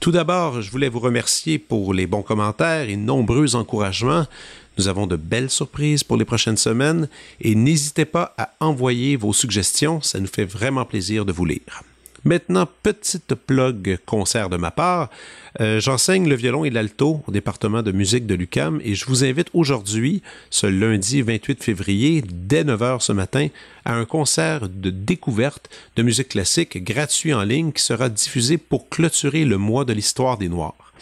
Tout d'abord, je voulais vous remercier pour les bons commentaires et nombreux encouragements. Nous avons de belles surprises pour les prochaines semaines et n'hésitez pas à envoyer vos suggestions, ça nous fait vraiment plaisir de vous lire. Maintenant, petite plug concert de ma part. Euh, j'enseigne le violon et l'alto au département de musique de l'UCAM et je vous invite aujourd'hui, ce lundi 28 février, dès 9h ce matin, à un concert de découverte de musique classique gratuit en ligne qui sera diffusé pour clôturer le mois de l'histoire des Noirs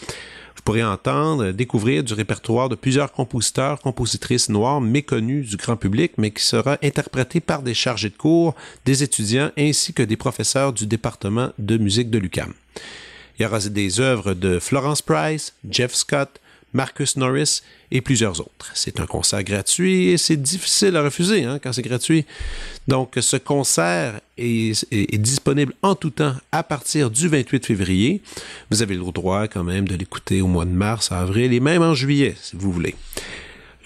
pourrez entendre, découvrir du répertoire de plusieurs compositeurs, compositrices noires méconnus du grand public, mais qui sera interprété par des chargés de cours, des étudiants ainsi que des professeurs du département de musique de l'UCAM. Il y aura des œuvres de Florence Price, Jeff Scott, Marcus Norris et plusieurs autres. C'est un concert gratuit et c'est difficile à refuser hein, quand c'est gratuit. Donc, ce concert est, disponible en tout temps à partir du 28 février. Vous avez le droit quand même de l'écouter au mois de mars, avril et même en juillet, si vous voulez.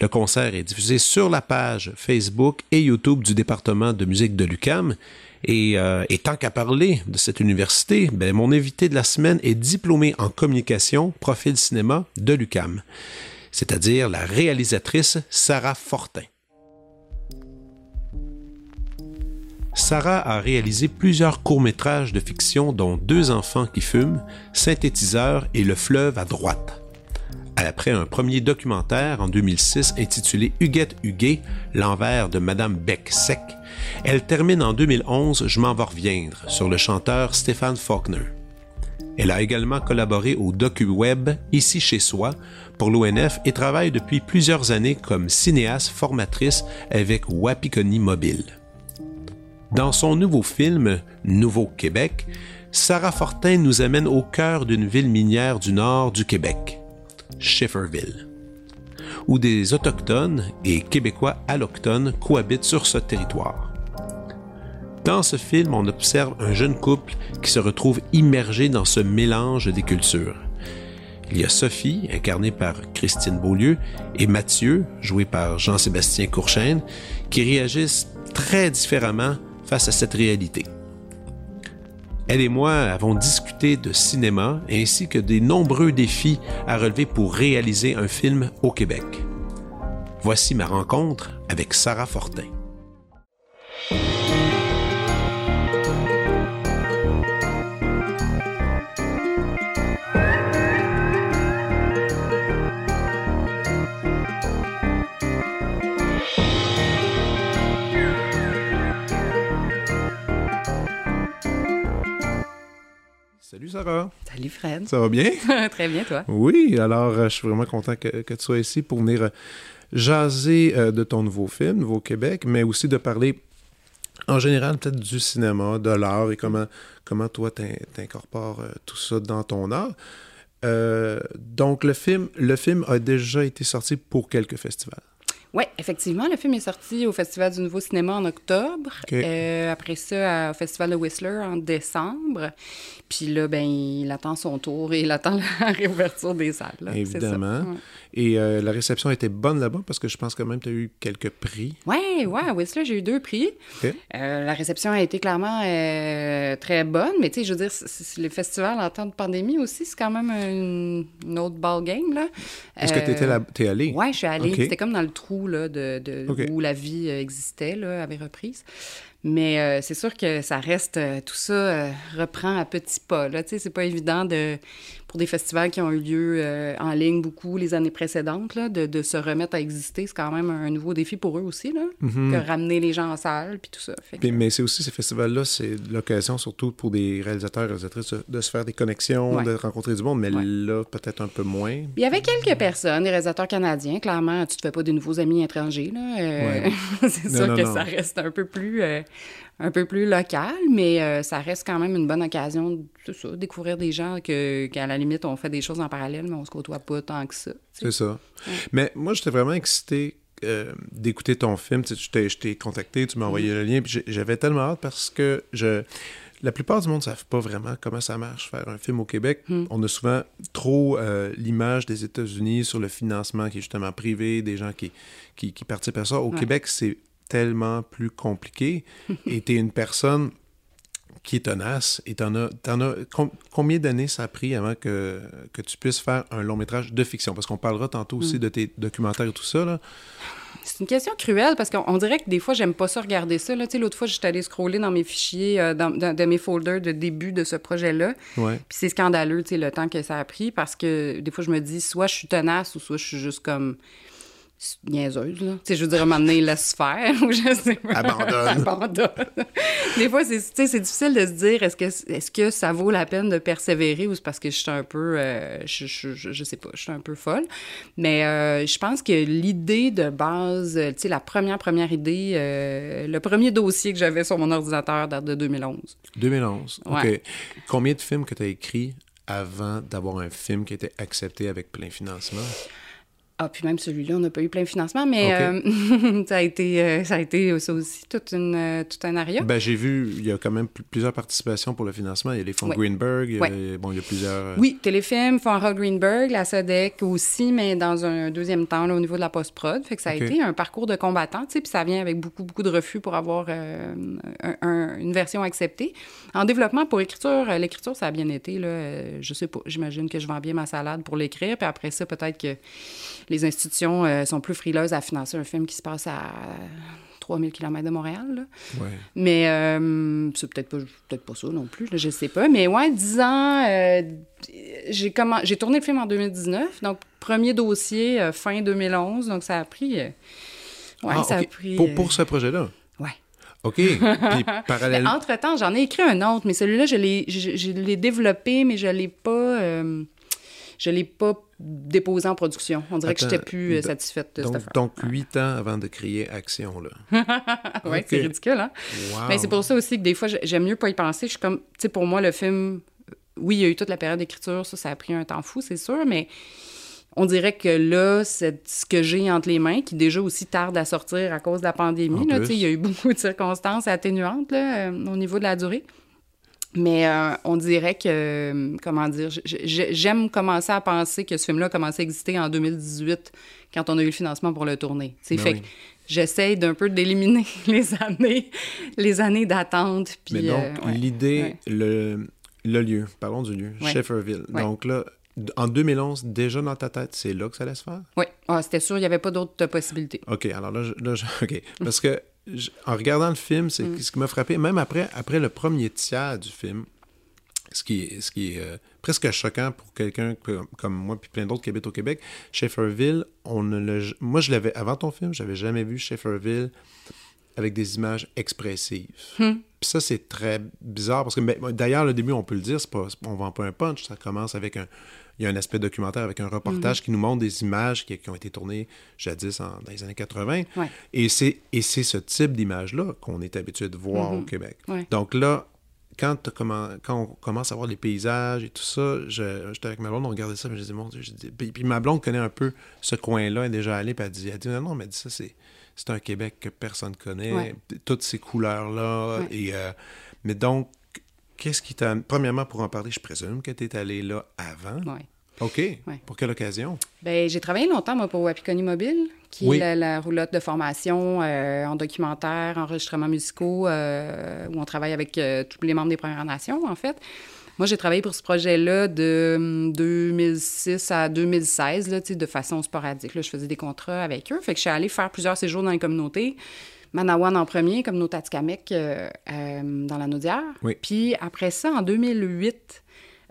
Le concert est diffusé sur la page Facebook et YouTube du département de musique de l'UCAM euh, et, tant qu'à parler de cette université, ben, mon invité de la semaine est diplômé en communication, profil cinéma de l'UCAM, c'est-à-dire la réalisatrice Sarah Fortin. Sarah a réalisé plusieurs courts-métrages de fiction dont Deux enfants qui fument, Synthétiseur et Le fleuve à droite. Après un premier documentaire en 2006 intitulé Huguette Huguet, l'envers de Madame Beck-Sec, elle termine en 2011 Je m'en vais reviendre sur le chanteur Stéphane Faulkner. Elle a également collaboré au docu-web Ici chez soi pour l'ONF et travaille depuis plusieurs années comme cinéaste formatrice avec Wapikoni Mobile. Dans son nouveau film Nouveau Québec, Sarah Fortin nous amène au cœur d'une ville minière du nord du Québec, Schifferville, où des Autochtones et Québécois allochtones cohabitent sur ce territoire. Dans ce film, on observe un jeune couple qui se retrouve immergé dans ce mélange des cultures. Il y a Sophie, incarnée par Christine Beaulieu, et Mathieu, joué par Jean-Sébastien Courchaine, qui réagissent très différemment face à cette réalité. Elle et moi avons discuté de cinéma ainsi que des nombreux défis à relever pour réaliser un film au Québec. Voici ma rencontre avec Sarah Fortin. Salut Sarah. Salut Fred. Ça va bien? Très bien, toi. Oui, alors euh, je suis vraiment content que, tu sois ici pour venir euh, jaser euh, de ton nouveau film, Nouveau Québec, mais aussi de parler en général peut-être du cinéma, de l'art et comment, comment toi t'incorpores tout ça dans ton art. donc le film, le film a déjà été sorti pour quelques festivals. Oui, effectivement, le film est sorti au Festival du Nouveau Cinéma en octobre. Euh, après ça, au Festival de Whistler en décembre. Puis là, ben, il attend son tour et il attend la réouverture des salles. Évidemment. Et euh, la réception était bonne là-bas parce que je pense quand même que tu as eu quelques prix. Oui, ouais, à Whistler, j'ai eu deux prix. Euh, la réception a été clairement très bonne, mais tu sais, je veux dire, le festival en temps de pandémie aussi, c'est quand même une, autre ball game. Là. Est-ce que tu étais là, es allé? Oui, je suis allée. C'était comme dans le trou de, où la vie euh, existait, là, avait reprise. Mais euh, c'est sûr que ça reste, euh, tout ça reprend à petits pas. Là, c'est pas évident de pour des festivals qui ont eu lieu euh, en ligne beaucoup les années précédentes, là, de, de, se remettre à exister, c'est quand même un nouveau défi pour eux aussi, là, mhm. que ramener les gens en salle, puis tout ça. mais c'est aussi ces festivals-là, c'est l'occasion surtout pour des réalisateurs et réalisatrices de, se faire des connexions, de rencontrer du monde, mais là, peut-être un peu moins. Il y avait quelques personnes, des réalisateurs canadiens, clairement, tu te fais pas des nouveaux amis étrangers, là. Euh, c'est sûr que ça reste un peu plus... Euh, un peu plus local, mais ça reste quand même une bonne occasion, ça, découvrir des gens que, qu'à la limite, on fait des choses en parallèle, mais on se côtoie pas tant que ça. C'est ça. Mais moi, j'étais vraiment excité d'écouter ton film. Tu je t'ai contacté, tu m'as envoyé le lien, puis j'avais tellement hâte parce que je la plupart du monde ne savent pas vraiment comment ça marche, faire un film au Québec. Hmm. On a souvent trop euh, l'image des États-Unis sur le financement qui est justement privé, des gens qui, qui, participent à ça. Au Québec, c'est tellement plus compliqué. et tu es une personne qui est tenace. Et t'en as, en as combien d'années ça a pris avant que, que tu puisses faire un long métrage de fiction? Parce qu'on parlera tantôt aussi hmm. de tes documentaires et tout ça. Là. C'est une question cruelle parce qu'on dirait que des fois, j'aime pas ça regarder ça. L'autre fois, j'étais allée scroller dans mes fichiers, euh, dans, mes folders de début de ce projet-là. Puis c'est scandaleux, le temps que ça a pris parce que des fois, je me dis, soit je suis tenace ou soit je suis juste comme niaiseuse, là. Tu sais, je veux dire, à un moment donné, laisse faire, ou je sais pas. Abandonne. Abandonne. Des fois, c'est, c'est difficile de se dire, est-ce que, est-ce que ça vaut la peine de persévérer ou c'est parce que je suis un peu, euh, je, je, je, sais pas, je suis un peu folle. Mais euh, je pense que l'idée de base, tu sais, la première, première idée, euh, le premier dossier que j'avais sur mon ordinateur date de 2011. 2011, OK. Combien de films que tu as écrits avant d'avoir un film qui était accepté avec plein financement? Ah, puis même celui-là, on n'a pas eu plein de financement, mais euh, ça, a été, euh, ça a été ça aussi toute une, euh, tout un aria. Ben, j'ai vu, il y a quand même plusieurs participations pour le financement. Il y a les fonds Greenberg, il y a, bon, il y a plusieurs... Oui, Téléfilm, Fonds Greenberg, la SODEC aussi, mais dans un deuxième temps, là, au niveau de la post-prod. Fait que ça a été un parcours de combattant, tu sais, puis ça vient avec beaucoup, beaucoup de refus pour avoir une version acceptée. En développement, pour écriture, l'écriture, ça a bien été, là, je sais pas, j'imagine que je vends bien ma salade pour l'écrire, puis après ça, peut-être que les institutions euh, sont plus frileuses à financer un film qui se passe à 3000 km de Montréal. Mais euh, c'est peut-être pas, peut pas ça non plus, là, je sais pas. Mais ouais, 10 ans, euh, j'ai, j'ai tourné le film en 2019, donc premier dossier fin 2011, donc ça a pris... ouais, ah, ça a pris... Pour, pour ce projet-là? Ouais. OK. Puis parallèlement... Entre-temps, j'en ai écrit un autre, mais celui-là, je l'ai, je, l'ai développé, mais je l'ai pas... je l'ai pas déposé en production. On dirait que je n'étais plus euh, satisfaite de donc, cette affaire. Donc, huit ans avant de créer Action, là. oui, c'est ridicule, hein? Mais c'est pour ça aussi que des fois, j'aime mieux pas y penser. Je suis comme, tu sais, pour moi, le film, oui, il y a eu toute la période d'écriture, ça, ça a pris un temps fou, c'est sûr, mais on dirait que là, c'est ce que j'ai entre les mains, qui déjà aussi tarde à sortir à cause de la pandémie. Là, il y a eu beaucoup de circonstances atténuantes là, euh, au niveau de la durée. Mais euh, on dirait que, comment dire, j'aime commencer à penser que ce film-là a commencé à exister en 2018, quand on a eu le financement pour le tourner. Ben fait que j'essaye d'un peu d'éliminer les années, les années d'attente. Mais donc, euh, l'idée, le, le, lieu, parlons du lieu, Shefferville. Donc là, en 2011, déjà dans ta tête, c'est là que ça allait se faire? Oui, ah, c'était sûr, il n'y avait pas d'autres possibilités. OK, alors là, là OK. Parce que en regardant le film, c'est mm. ce qui m'a frappé, même après, après le premier tiers du film, ce qui est, ce qui est euh, presque choquant pour quelqu'un comme moi puis plein d'autres qui habitent au Québec, Shefferville, on ne le, moi je l'avais avant ton film, j'avais jamais vu Shefferville avec des images expressives. Hmm. Puis ça c'est très bizarre parce que ben, d'ailleurs le début on peut le dire, c'est pas on vend pas un punch, ça commence avec un il y a un aspect documentaire avec un reportage mhm. qui nous montre des images qui, ont été tournées jadis dans les années 80. Et c'est ce type d'image-là qu'on est habitué de voir au mhm. Québec. Donc là, quand, quand, on commence à voir les paysages et tout ça, j'étais avec ma blonde, on regardait ça, mais je disais, mon Dieu, je dis, puis, ma blonde connaît un peu ce coin-là, elle est déjà allée, puis elle dit, elle dit non, non, mais dit ça, c'est, c'est un Québec que personne connaît, toutes ces couleurs-là. Et, euh, mais donc, Qu'est-ce qui t'a. Premièrement, pour en parler, je présume que tu es allé là avant. Oui. OK. Pour quelle occasion? Bien, j'ai travaillé longtemps, moi, pour Wapikoni Mobile, qui est la, roulotte de formation euh, en documentaire, enregistrement musicaux, euh, où on travaille avec euh, tous les membres des Premières Nations, en fait. Moi, j'ai travaillé pour ce projet-là de 2006 hum, à 2016, là, de façon sporadique. Là, je faisais des contrats avec eux. Fait que je suis allée faire plusieurs séjours dans les communautés. Manawan en premier, comme nos Tatikamek euh, euh, dans la Naudière. Puis après ça, en 2008,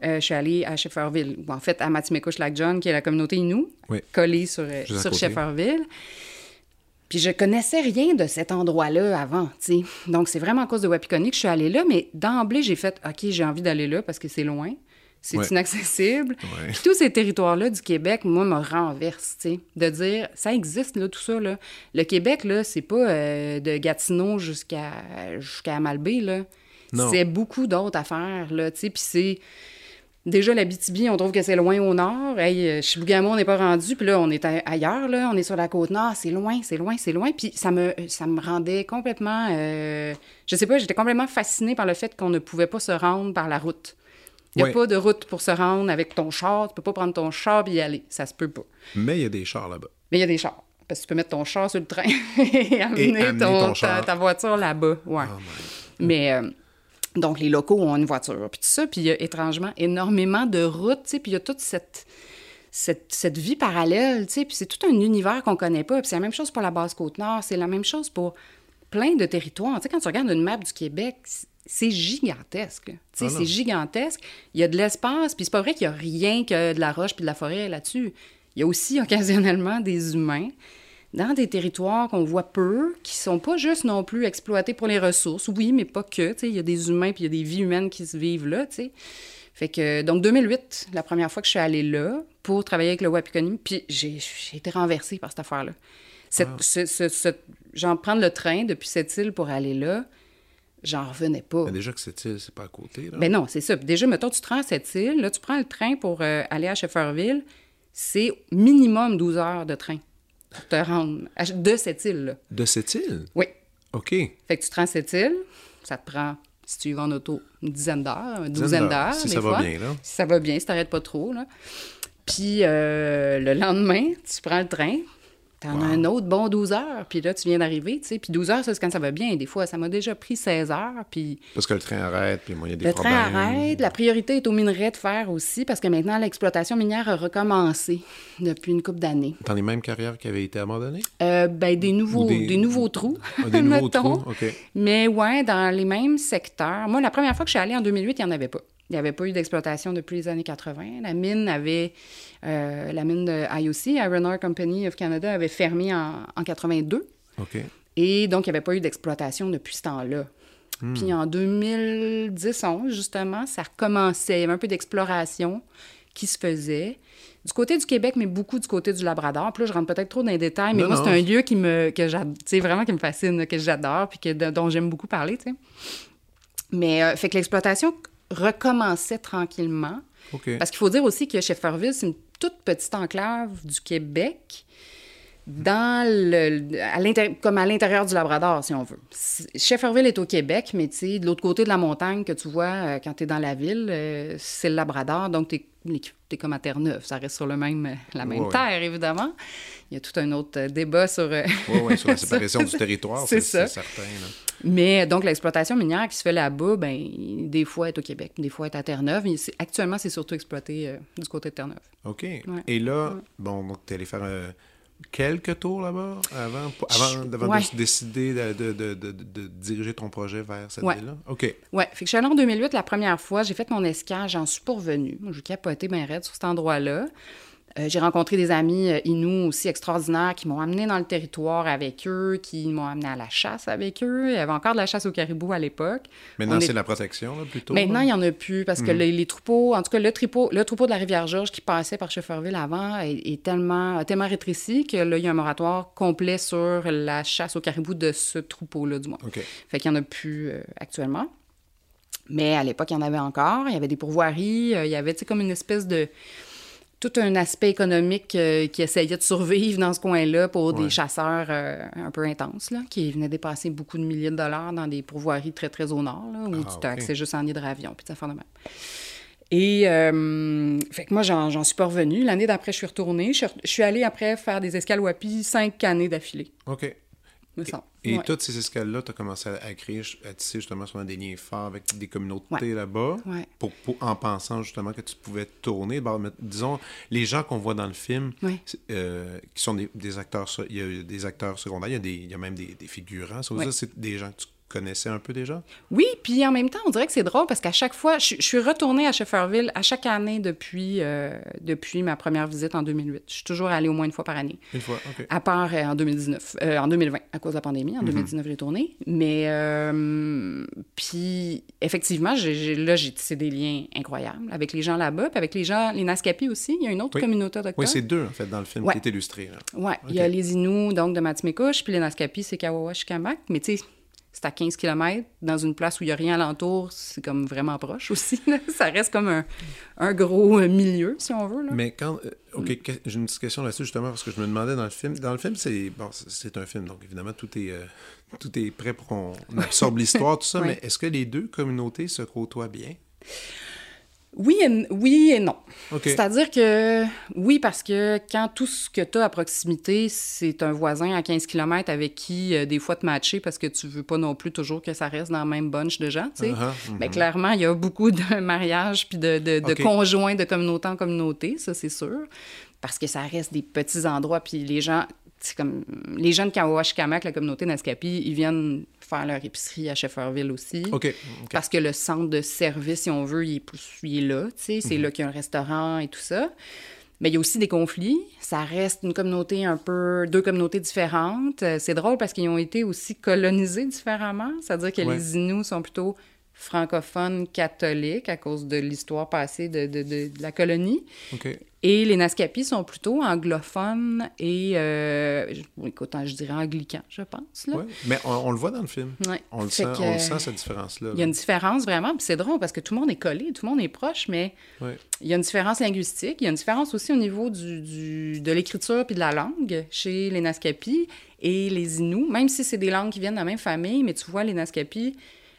euh, je suis allée à Shefferville, ou en fait à Lac John, qui est la communauté Innu, collée sur, sur Shefferville. Puis je connaissais rien de cet endroit-là avant, tu sais. Donc c'est vraiment à cause de Wapikoni que je suis allée là, mais d'emblée, j'ai fait OK, j'ai envie d'aller là parce que c'est loin. c'est inaccessible. Puis tous ces territoires-là du Québec, moi, me tu sais, de dire, ça existe, là, tout ça, là. Le Québec, là, c'est pas euh, de Gatineau jusqu'à jusqu'à Malbé, là. C'est beaucoup d'autres affaires, là, tu sais, puis c'est... Déjà, la BTB, on trouve que c'est loin au nord. Hey, chez Bougamont, on n'est pas rendu. Puis là, on est ailleurs, là. On est sur la côte nord. C'est loin, c'est loin, c'est loin. Puis ça me, ça me rendait complètement... Euh, je sais pas, j'étais complètement fascinée par le fait qu'on ne pouvait pas se rendre par la route. Il n'y a pas de route pour se rendre avec ton char. Tu peux pas prendre ton char et y aller. Ça se peut pas. Mais il y a des chars là-bas. Mais il y a des chars. Parce que tu peux mettre ton char sur le train et amener, ton, ta, voiture là-bas. Ouais. Oh Mais... Euh, donc, les locaux ont une voiture, puis tout ça. Puis il y a étrangement énormément de routes, tu sais, puis il y a toute cette, cette, cette vie parallèle, tu sais, puis c'est tout un univers qu'on connaît pas. Puis c'est la même chose pour la Basse-Côte-Nord, c'est la même chose pour plein de territoires. Tu sais, quand tu regardes une map du Québec, c'est gigantesque. Tu sais, ah c'est gigantesque. Il y a de l'espace, puis c'est pas vrai qu'il y a rien que de la roche puis de la forêt là-dessus. Il y a aussi occasionnellement des humains dans des territoires qu'on voit peu, qui sont pas juste non plus exploités pour les ressources. Oui, mais pas que. Il y a des humains puis il y a des vies humaines qui se vivent là. sais. Fait que, donc, 2008, la première fois que je suis allée là pour travailler avec le Wapikoni, puis j'ai été renversée par cette affaire-là. Cette, ah. prendre le train depuis cette île pour aller là, j'en revenais pas. Mais déjà que cette île, c'est pas à côté, là. Ben non, c'est ça. déjà, mettons, tu te rends à cette île, là, tu prends le train pour euh, aller à Shefferville, c'est minimum 12 heures de train pour te rendre de cette île-là. De cette île? Oui. OK. Fait que tu te rends à cette île, ça te prend, si tu y vas en auto, une dizaine d'heures, une douzaine d'heures. Si ça va bien, là. Si ça va bien, si t'arrêtes pas trop, là. Puis euh, le lendemain, tu prends le train, T'en as un autre bon 12 heures, puis là, tu viens d'arriver, tu sais. Puis 12 heures, c'est quand ça va bien. Des fois, ça m'a déjà pris 16 heures, puis... Parce que le train arrête, puis moi, il y a des le problèmes. Le train arrête. La priorité est aux minerais de fer aussi, parce que maintenant, l'exploitation minière a recommencé depuis une couple d'années. Dans les mêmes carrières qui avaient été abandonnées? Euh, ben, des nouveaux, des... nouveaux trous, ah, Des nouveaux trous, OK. Mais ouais, dans les mêmes secteurs. Moi, la première fois que je suis allée en 2008, il n'y en avait pas. Il n'y avait pas eu d'exploitation depuis les années 80. La mine avait, euh, la mine de IOC, Iron Ore Company of Canada, avait fermé en, en 82. OK. Et donc, il n'y avait pas eu d'exploitation depuis ce temps-là. Hmm. Puis en 2010-11, justement, ça recommençait. Il y avait un peu d'exploration qui se faisait. Du côté du Québec, mais beaucoup du côté du Labrador. Puis là, je rentre peut-être trop dans les détails, mais moi, c'est un lieu qui me, que vraiment qui me fascine, que j'adore, puis que, dont j'aime beaucoup parler, tu sais. Mais, euh, fait que l'exploitation recommençait tranquillement. Parce qu'il faut dire aussi que Shefferville, c'est une toute petite enclave du Québec, dans le, à comme à l'intérieur du Labrador, si on veut. Shefferville est au Québec, mais de l'autre côté de la montagne que tu vois euh, quand tu es dans la ville, euh, c'est le Labrador, donc tu es, comme à Terre-Neuve. Ça reste sur le même, la même terre, évidemment. Il y a tout un autre débat sur... oui, euh, sur la séparation du territoire, c'est certain. Mais donc, l'exploitation minière qui se fait là-bas, ben, des fois, est au Québec, des fois, est à Terre-Neuve. Actuellement, c'est surtout exploité euh, du côté de Terre-Neuve. OK. Et là, bon, donc, tu es allé faire euh, quelques tours là-bas avant, avant, de décider de, de, de, de, diriger ton projet vers cette ville-là? OK. Oui. Fait que je suis allée en 2008 la première fois. J'ai fait mon escale, j'en suis pas revenue. J'ai capoté bien raide sur cet endroit-là. Euh, j'ai rencontré des amis euh, Inuits aussi extraordinaires qui m'ont amené dans le territoire avec eux, qui m'ont amené à la chasse avec eux. Il y avait encore de la chasse au caribou à l'époque. Maintenant, c'est la protection, là, plutôt? Maintenant, il n'y en a plus parce que hmm. les, troupeaux, en tout cas, le, troupeau, le troupeau de la Rivière-Georges qui passait par Shefferville avant est, tellement, tellement rétréci que là, il y a un moratoire complet sur la chasse au caribou de ce troupeau-là, du moins. Fait qu'il n'y en a plus euh, actuellement. Mais à l'époque, il y en avait encore. Il y avait des pourvoiries. il y avait, tu sais, comme une espèce de tout un aspect économique euh, qui essayait de survivre dans ce coin-là pour des chasseurs euh, un peu intenses, là, qui venaient dépasser beaucoup de milliers de dollars dans des pourvoiries très, très au nord, là, où ah, tu accès juste en hydravion, puis ça fait de même. Et euh, fait que moi, j'en suis pas revenue. L'année d'après, je suis retournée. Je suis, allée après faire des escales WAPI cinq années d'affilée. OK. Et, toutes ces escales-là, tu as commencé à, créer, à tisser justement sur des liens forts avec des communautés là-bas, pour, en pensant justement que tu pouvais tourner. disons, les gens qu'on voit dans le film, euh, qui sont des, acteurs, il y a des acteurs secondaires, il y a, des, il y a même des, figurants. C'est des gens que tu connaissais un peu déjà? Oui, puis en même temps, on dirait que c'est drôle parce qu'à chaque fois, je, suis retournée à Shefferville à chaque année depuis, euh, depuis ma première visite en 2008. Je suis toujours allée au moins une fois par année. Une fois, OK. À part euh, en 2019, euh, en 2020, à cause de la pandémie. En 2019, mhm. j'ai tourné. Mais, puis, effectivement, là, j'ai tissé des liens incroyables avec les gens là-bas, puis avec les gens, les Naskapi aussi. Il y a une autre communauté autochtone. Oui, c'est deux, en fait, dans le film qui est illustré. Oui, il y a les Inuits, donc, de Matimekouche, puis les Naskapi, c'est Kawawa Shikamak. Mais, tu sais, c'est à 15 km, dans une place où il n'y a rien alentour, c'est comme vraiment proche aussi. Ça reste comme un, un, gros euh, milieu, si on veut. Là. Mais quand. Euh, OK, j'ai une petite question là-dessus, justement, parce que je me demandais dans le film. Dans le film, c'est bon, c'est un film, donc évidemment, tout est, euh, tout est prêt pour qu'on absorbe l'histoire, tout ça, mais est-ce que les deux communautés se côtoient bien? Oui et, oui et non. C'est-à-dire que oui, parce que quand tout ce que tu as à proximité, c'est un voisin à 15 km avec qui, euh, des fois, te matcher parce que tu veux pas non plus toujours que ça reste dans le même bunch de gens, tu sais. Uh-huh, uh-huh. clairement, il y a beaucoup de mariages puis de, de, conjoints de communauté en communauté, ça, c'est sûr. Parce que ça reste des petits endroits, puis les gens, c'est comme les gens de Kawashikamak, la communauté Naskapi, ils viennent faire leur épicerie à Shefferville aussi. Parce que le centre de service, si on veut, il est, plus, il est là. C'est mhm. là qu'il y a un restaurant et tout ça. Mais il y a aussi des conflits. Ça reste une communauté un peu... deux communautés différentes. Euh, c'est drôle parce qu'ils ont été aussi colonisés différemment. C'est-à-dire que les Inuits sont plutôt francophones catholiques à cause de l'histoire passée de, de, de, la colonie. Et les Naskapis sont plutôt anglophones et, euh, écoute, je dirais anglicans, je pense. Là. mais on, le voit dans le film. On, le sent, on le sent, cette différence-là. Il y a une différence vraiment, puis c'est drôle parce que tout le monde est collé, tout le monde est proche, mais il y a une différence linguistique. Il y a une différence aussi au niveau du, du de l'écriture puis de la langue chez les Naskapis et les Inuits, même si c'est des langues qui viennent de la même famille, mais tu vois, les Naskapis,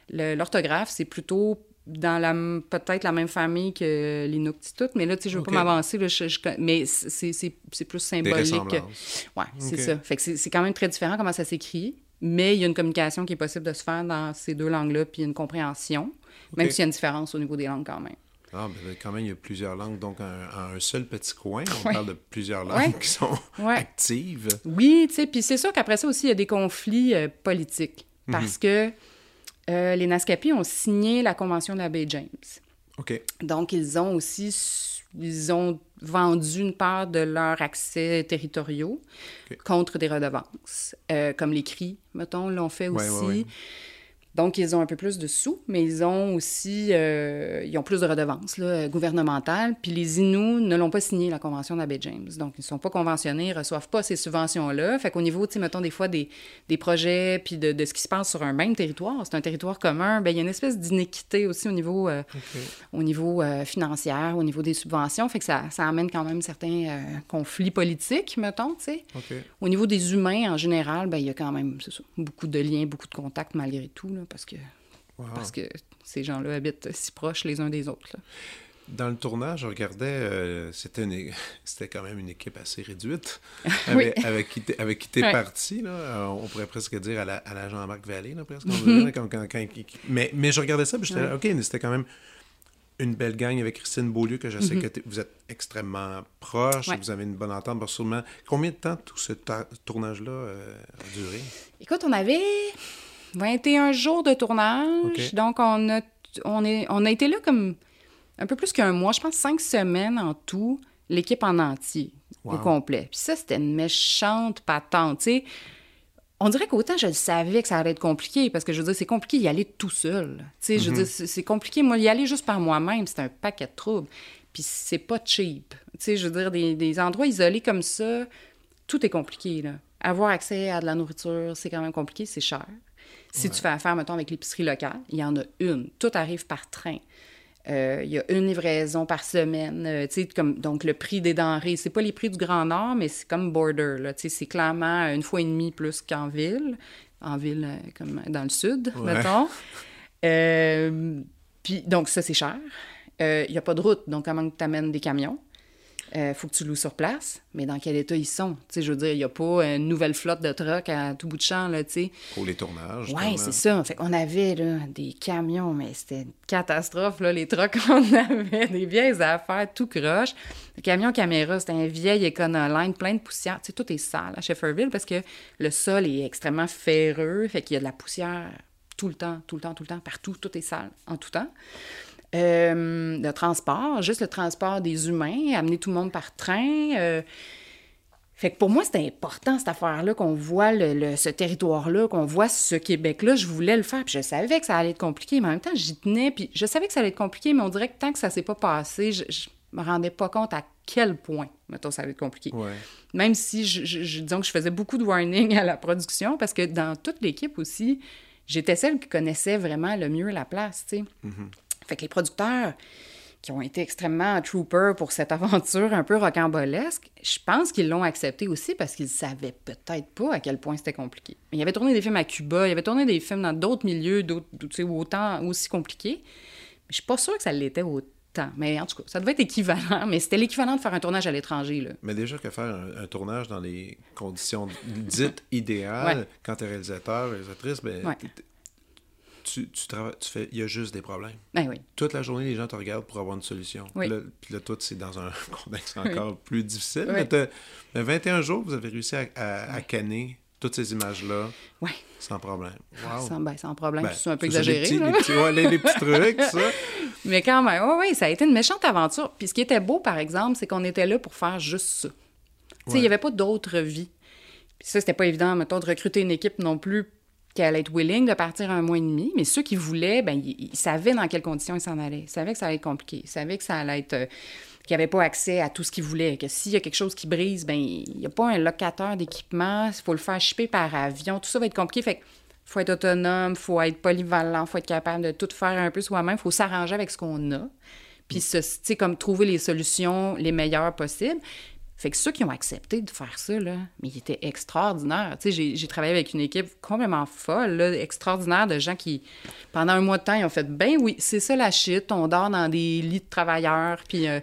l'orthographe, c'est plutôt dans la peut-être la même famille que l'Inuktitut, mais là, tu sais, je veux pas m'avancer, mais c'est plus symbolique. Ouais, c'est ça. Fait que c'est quand même très différent comment ça s'écrit, mais il y a une communication qui est possible de se faire dans ces deux langues-là, puis une compréhension, même s'il y a une différence au niveau des langues quand même. Ah, mais quand même, il y a plusieurs langues. Donc, en un seul petit coin, on parle de plusieurs langues qui sont actives. Oui, tu sais, puis c'est sûr qu'après ça aussi, il y a des conflits euh, politiques. Parce mhm. que euh, les Naskapi ont signé la Convention de la baie James. OK. Donc, ils ont aussi ils ont vendu une part de leurs accès territoriaux contre des redevances, euh, comme les cris, mettons, l'ont fait aussi. Donc, ils ont un peu plus de sous, mais ils ont aussi euh, ils ont plus de redevances là, gouvernementales. Puis les Inuits ne l'ont pas signé, la Convention baie James. Donc, ils ne sont pas conventionnés, ils ne reçoivent pas ces subventions-là. Fait qu'au niveau, tu sais, mettons des fois des, des projets, puis de, de, ce qui se passe sur un même territoire, c'est un territoire commun, bien, il y a une espèce d'inéquité aussi au niveau, euh, au niveau euh, financier, au niveau des subventions. Fait que ça, ça amène quand même certains conflits politiques, mettons, tu sais. Au niveau des humains, en général, bien, il y a quand même, ça, beaucoup de liens, beaucoup de contacts malgré tout parce que, parce que ces gens-là habitent si proches les uns des autres. Dans le tournage, je regardais, euh, c'était, c'était quand même une équipe assez réduite avec, avec qui t'es, avec qui parti. Là. Euh, on pourrait presque dire à la, à la Jean-Marc Vallée, là, presque. mais, mais je regardais ça, puis j'étais OK, c'était quand même une belle gang avec Christine Beaulieu, que je sais mm-hmm. que vous êtes extrêmement proche, vous avez une bonne entente, sûrement. Combien de temps tout ce tournage-là euh, a duré? Écoute, on avait 21 jours de tournage. Donc, on a, on, est, on a été là comme un peu plus qu'un mois, je pense cinq semaines en tout, l'équipe en entier, au complet. Puis ça, c'était une méchante patente. sais. On dirait qu'autant je le savais que ça allait être compliqué, parce que je veux dire, c'est compliqué d'y aller tout seul. Tu sais, Je veux mhm. dire, c'est compliqué, moi, y aller juste par moi-même, c'est un paquet de troubles. Puis c'est pas cheap. Tu sais, je veux dire, des, des endroits isolés comme ça, tout est compliqué, là. Avoir accès à de la nourriture, c'est quand même compliqué, c'est cher. Si tu fais affaire, mettons, avec l'épicerie locale, il y en a une. Tout arrive par train. Euh, il y a une livraison par semaine. Euh, comme, donc, le prix des denrées, c'est pas les prix du Grand Nord, mais c'est comme border. C'est clairement une fois et demie plus qu'en ville. En ville, euh, comme dans le sud, mettons. puis, donc, ça, c'est cher. Il n'y a pas de route, donc comment tu amènes des camions? Il euh, faut que tu loues sur place, mais dans quel état ils sont? sais, je veux dire, il n'y a pas une nouvelle flotte de trucks à tout bout de champ, là, tu sais. Pour les tournages. Oui, c'est ça. Fait qu'on avait, là, des camions, mais c'était une catastrophe, là, les trucks qu'on avait, des vieilles affaires, tout croche. Le camion caméra, c'était un vieil Econoline, plein de poussière. Tu sais, tout est sale à Shefferville parce que le sol est extrêmement ferreux, fait qu'il y a de la poussière tout le temps, tout le temps, tout le temps, partout, tout est sale, en tout temps. Euh, le transport, juste le transport des humains, amener tout le monde par train. Euh, fait que pour moi, c'était important, cette affaire-là, qu'on voit le, ce territoire-là, qu'on voit ce Québec-là. Je voulais le faire, puis je savais que ça allait être compliqué, mais en même temps, j'y tenais, puis je savais que ça allait être compliqué, mais on dirait que tant que ça s'est pas passé, je, je me rendais pas compte à quel point, mettons, ça allait être compliqué. Même si, je, je, disons que je faisais beaucoup de warning à la production, parce que dans toute l'équipe aussi, j'étais celle qui connaissait vraiment le mieux la place, tu sais. Mm-hmm. Fait que les producteurs qui ont été extrêmement troopers pour cette aventure un peu rocambolesque, je pense qu'ils l'ont accepté aussi parce qu'ils savaient peut-être pas à quel point c'était compliqué. Il avait tourné des films à Cuba, il avait tourné des films dans d'autres milieux, d'autres, autant aussi compliqués. Mais je suis pas sûre que ça l'était autant. Mais en tout cas, ça devait être équivalent, mais c'était l'équivalent de faire un tournage à l'étranger. Là. Mais déjà que faire un, tournage dans les conditions dites idéales, quand tu es réalisateur, réalisatrice, ben, tu, tu, travailles, tu fais, il y a juste des problèmes. Ben oui. Toute la journée, les gens te regardent pour avoir une solution. Puis, là, puis là, toi, c'est dans un contexte encore plus difficile. Mais, 21 jours, vous avez réussi à, à, canner toutes ces images-là. Oui. Sans problème. Wow. Sans, ben, sans problème. Ben, c'est un peu exagéré. Les petits, les, petits, trucs, ça. Mais quand même, oui, oui, ça a été une méchante aventure. Puis ce qui était beau, par exemple, c'est qu'on était là pour faire juste ça. Tu sais, il n'y avait pas d'autre vie. Puis ça, c'était pas évident, mettons, de recruter une équipe non plus qu'elle allait être willing de partir un mois et demi, mais ceux qui voulaient, ben, ils, savaient dans quelles conditions ils s'en allaient. Ils savaient que ça allait être compliqué. Ils savaient que ça allait être. Euh, qu'ils n'avaient pas accès à tout ce qu'ils voulaient. Que s'il y a quelque chose qui brise, ben il n'y a pas un locateur d'équipement. Il faut le faire shipper par avion. Tout ça va être compliqué. Fait faut être autonome, faut être polyvalent, faut être capable de tout faire un peu soi-même. Faut s'arranger avec ce qu'on a. Puis, c'est comme trouver les solutions les meilleures possibles. Fait que ceux qui ont accepté de faire ça, là, mais ils étaient extraordinaires. Tu sais, j'ai travaillé avec une équipe complètement folle, là, extraordinaire, de gens qui, pendant un mois de temps, ils ont fait « Ben oui, c'est ça la shit, on dort dans des lits de travailleurs, puis euh,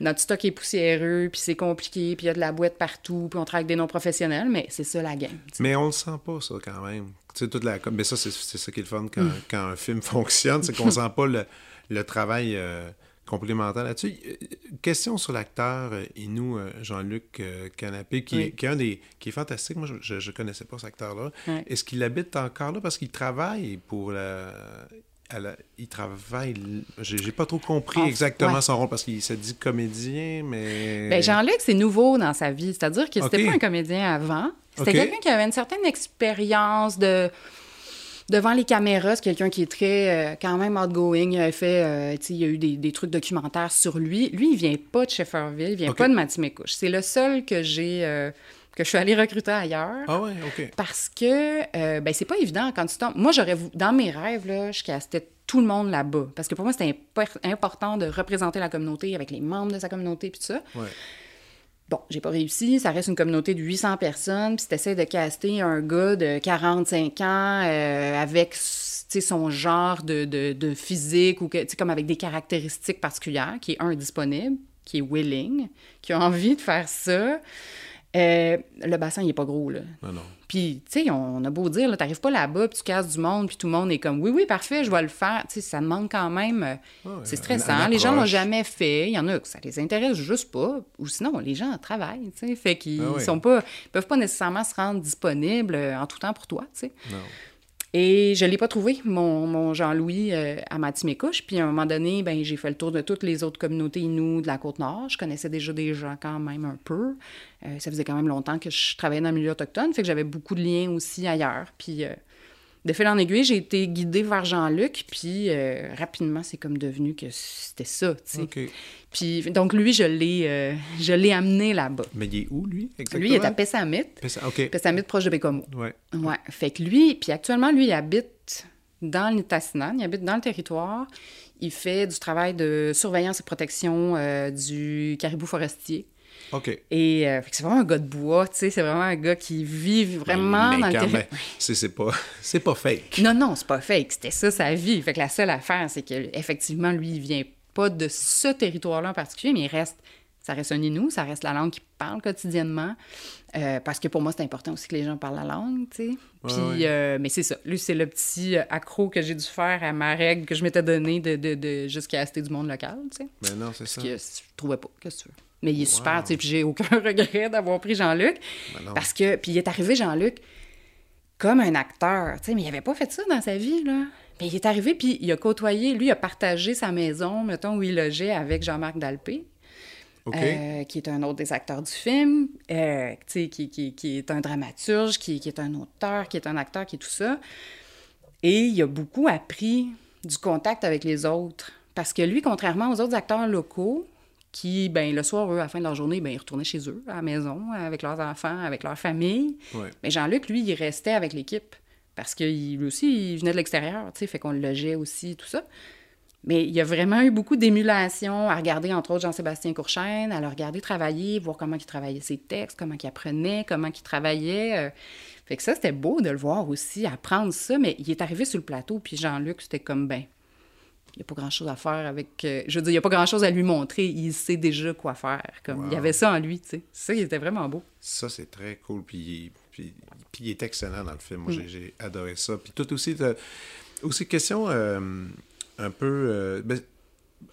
notre stock est poussiéreux, puis c'est compliqué, puis il y a de la boîte partout, puis on travaille avec des non-professionnels, mais c'est ça la game. Mais on le sent pas, ça, quand même. Tu sais, toute la... Mais ça, c'est ça qui est le fun quand, mm. quand un film fonctionne, c'est qu'on sent pas le, le travail... Euh, complémentaire là-dessus. Euh, question sur l'acteur euh, Inou euh, Jean-Luc Canapé, qui, est un des qui est fantastique. Moi, je ne connaissais pas cet acteur-là. Est-ce qu'il habite encore là? Parce qu'il travaille pour la. il travaille. J'ai pas trop compris exactement son rôle parce qu'il s'est dit comédien, mais. Ben, Jean-Luc, c'est nouveau dans sa vie. C'est-à-dire qu'il n'était pas un comédien avant. C'était quelqu'un qui avait une certaine expérience de devant les caméras, c'est quelqu'un qui est très, euh, quand même outgoing. Il a fait, euh, il y a eu des, des, trucs documentaires sur lui. Lui, il vient pas de Shefferville, il vient pas de Matimekouche. C'est le seul que j'ai, euh, que je suis allée recruter ailleurs. Ah ouais, OK. Parce que, ben, c'est pas évident quand tu tombes. Moi, j'aurais, dans mes rêves, là, je castais tout le monde là-bas. Parce que pour moi, c'était important de représenter la communauté avec les membres de sa communauté, puis tout ça. Ouais. Bon, j'ai pas réussi. Ça reste une communauté de 800 personnes. Puis si t'essaies de caster un gars de 45 ans euh, avec son genre de, de, de physique ou que, comme avec des caractéristiques particulières, qui est un disponible, qui est willing, qui a envie de faire ça, euh, le bassin, il est pas gros, là. Non. Puis, tu sais, on a beau dire, tu n'arrives pas là-bas, puis tu casses du monde, puis tout le monde est comme, oui, oui, parfait, je vais le faire. Tu sais, ça demande quand même. Euh, c'est stressant. les gens l'ont jamais fait. Il y en a que ça les intéresse juste pas. Ou sinon, les gens travaillent, tu sais. Fait qu'ils ah sont pas, peuvent pas nécessairement se rendre disponibles euh, en tout temps pour toi, tu sais. Et je ne l'ai pas trouvé, mon, Jean-Louis, euh, à Matimekouche. Puis à un moment donné, ben, j'ai fait le tour de toutes les autres communautés Inuits de la Côte-Nord. Je connaissais déjà des gens quand même un peu. Euh, ça faisait quand même longtemps que je travaillais dans le milieu autochtone, fait que j'avais beaucoup de liens aussi ailleurs. Puis euh, de fil en aiguille, j'ai été guidée vers Jean-Luc, puis rapidement, c'est comme devenu que c'était ça, tu sais. Puis, donc, lui, je l'ai, euh, je l'ai amené là-bas. Mais il est où, lui, exactement? Lui, il est à Pessamit. Pessa... Pessamit, proche de Bécomo. Ouais. Ouais. Fait que lui, puis actuellement, lui, il habite dans l'Itassinan, il habite dans le territoire. Il fait du travail de surveillance et protection euh, du caribou forestier. OK. Et euh, c'est vraiment un gars de bois, tu sais, c'est vraiment un gars qui vit vraiment dans le territoire. C'est pas, pas fake. Non, non, c'est pas fake. C'était ça sa vie. Fait que la seule affaire, c'est qu'effectivement, lui, il vient pas de ce territoire-là en particulier, mais il reste, ça reste un Inou, ça reste la langue qu'il parle quotidiennement. Euh, parce que pour moi, c'est important aussi que les gens parlent la langue, tu sais. Puis, euh, mais c'est ça. Lui, c'est le petit accro que j'ai dû faire à ma règle que je m'étais donnée de, de, de jusqu'à rester du monde local, tu sais. Mais ben non, c'est ça. Parce que je trouvais pas. Qu'est-ce que tu veux? Mais il est super, tu sais. Puis j'ai aucun regret d'avoir pris Jean-Luc. Ben parce que, puis il est arrivé, Jean-Luc, comme un acteur, tu sais, mais il avait pas fait ça dans sa vie, là. Mais il est arrivé, puis il a côtoyé, lui, il a partagé sa maison, mettons, où il logeait avec Jean-Marc Dalpé. Euh, qui est un autre des acteurs du film, euh, qui, qui, qui, est un dramaturge, qui, qui, est un auteur, qui est un acteur, qui est tout ça. Et il a beaucoup appris du contact avec les autres. Parce que lui, contrairement aux autres acteurs locaux, qui, ben, le soir, eux, à la fin de leur journée, ben, ils retournaient chez eux, à la maison, avec leurs enfants, avec leur famille. Mais Jean-Luc, lui, il restait avec l'équipe. Parce que lui aussi, il venait de l'extérieur, tu sais, fait qu'on le logeait aussi, tout ça. Mais il y a vraiment eu beaucoup d'émulation à regarder, entre autres, Jean-Sébastien Courchaine, à le regarder travailler, voir comment il travaillait ses textes, comment il apprenait, comment il travaillait. Euh. Fait que ça, c'était beau de le voir aussi, apprendre ça. Mais il est arrivé sur le plateau, puis Jean-Luc, c'était comme, ben, il n'y a pas grand-chose à faire avec... Euh, je veux dire, il n'y a pas grand-chose à lui montrer. Il sait déjà quoi faire. Comme, Il y avait ça en lui, tu sais. Ça, il était vraiment beau. Ça, c'est très cool. Puis, puis, il est excellent dans le film. Moi, mm. j'ai adoré ça. Puis tout aussi... Aussi, question... Euh, un peu. Euh, ben,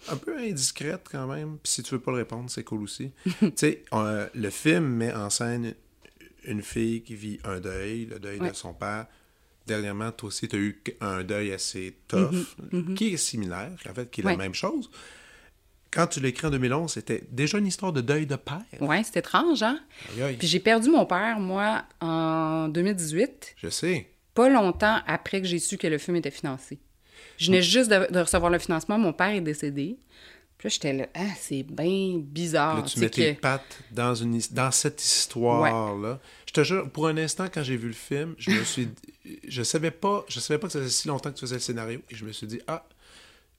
un peu indiscrète quand même. Puis si tu veux pas le répondre, c'est cool aussi. tu sais, le film met en scène une fille qui vit un deuil, le deuil de son père. Dernièrement, toi aussi, tu as eu un deuil assez tough, mm-hmm, mm-hmm. qui est similaire, en fait, qui est la même chose? Quand tu l'as écrit en 2011, c'était déjà une histoire de deuil de père. Oui, c'est étrange, hein? Puis j'ai perdu mon père, moi, en 2018. Je sais. Pas longtemps après que j'ai su que le film était financé. Je venais juste de, recevoir le financement. Mon père est décédé. Puis là, j'étais là, ah, c'est bien bizarre. Là, tu mets tes pattes dans, une, dans cette histoire-là. Je te jure, pour un instant, quand j'ai vu le film, je me suis... je savais pas je savais pas que ça faisait si longtemps que tu faisais le scénario. Et je me suis dit, ah,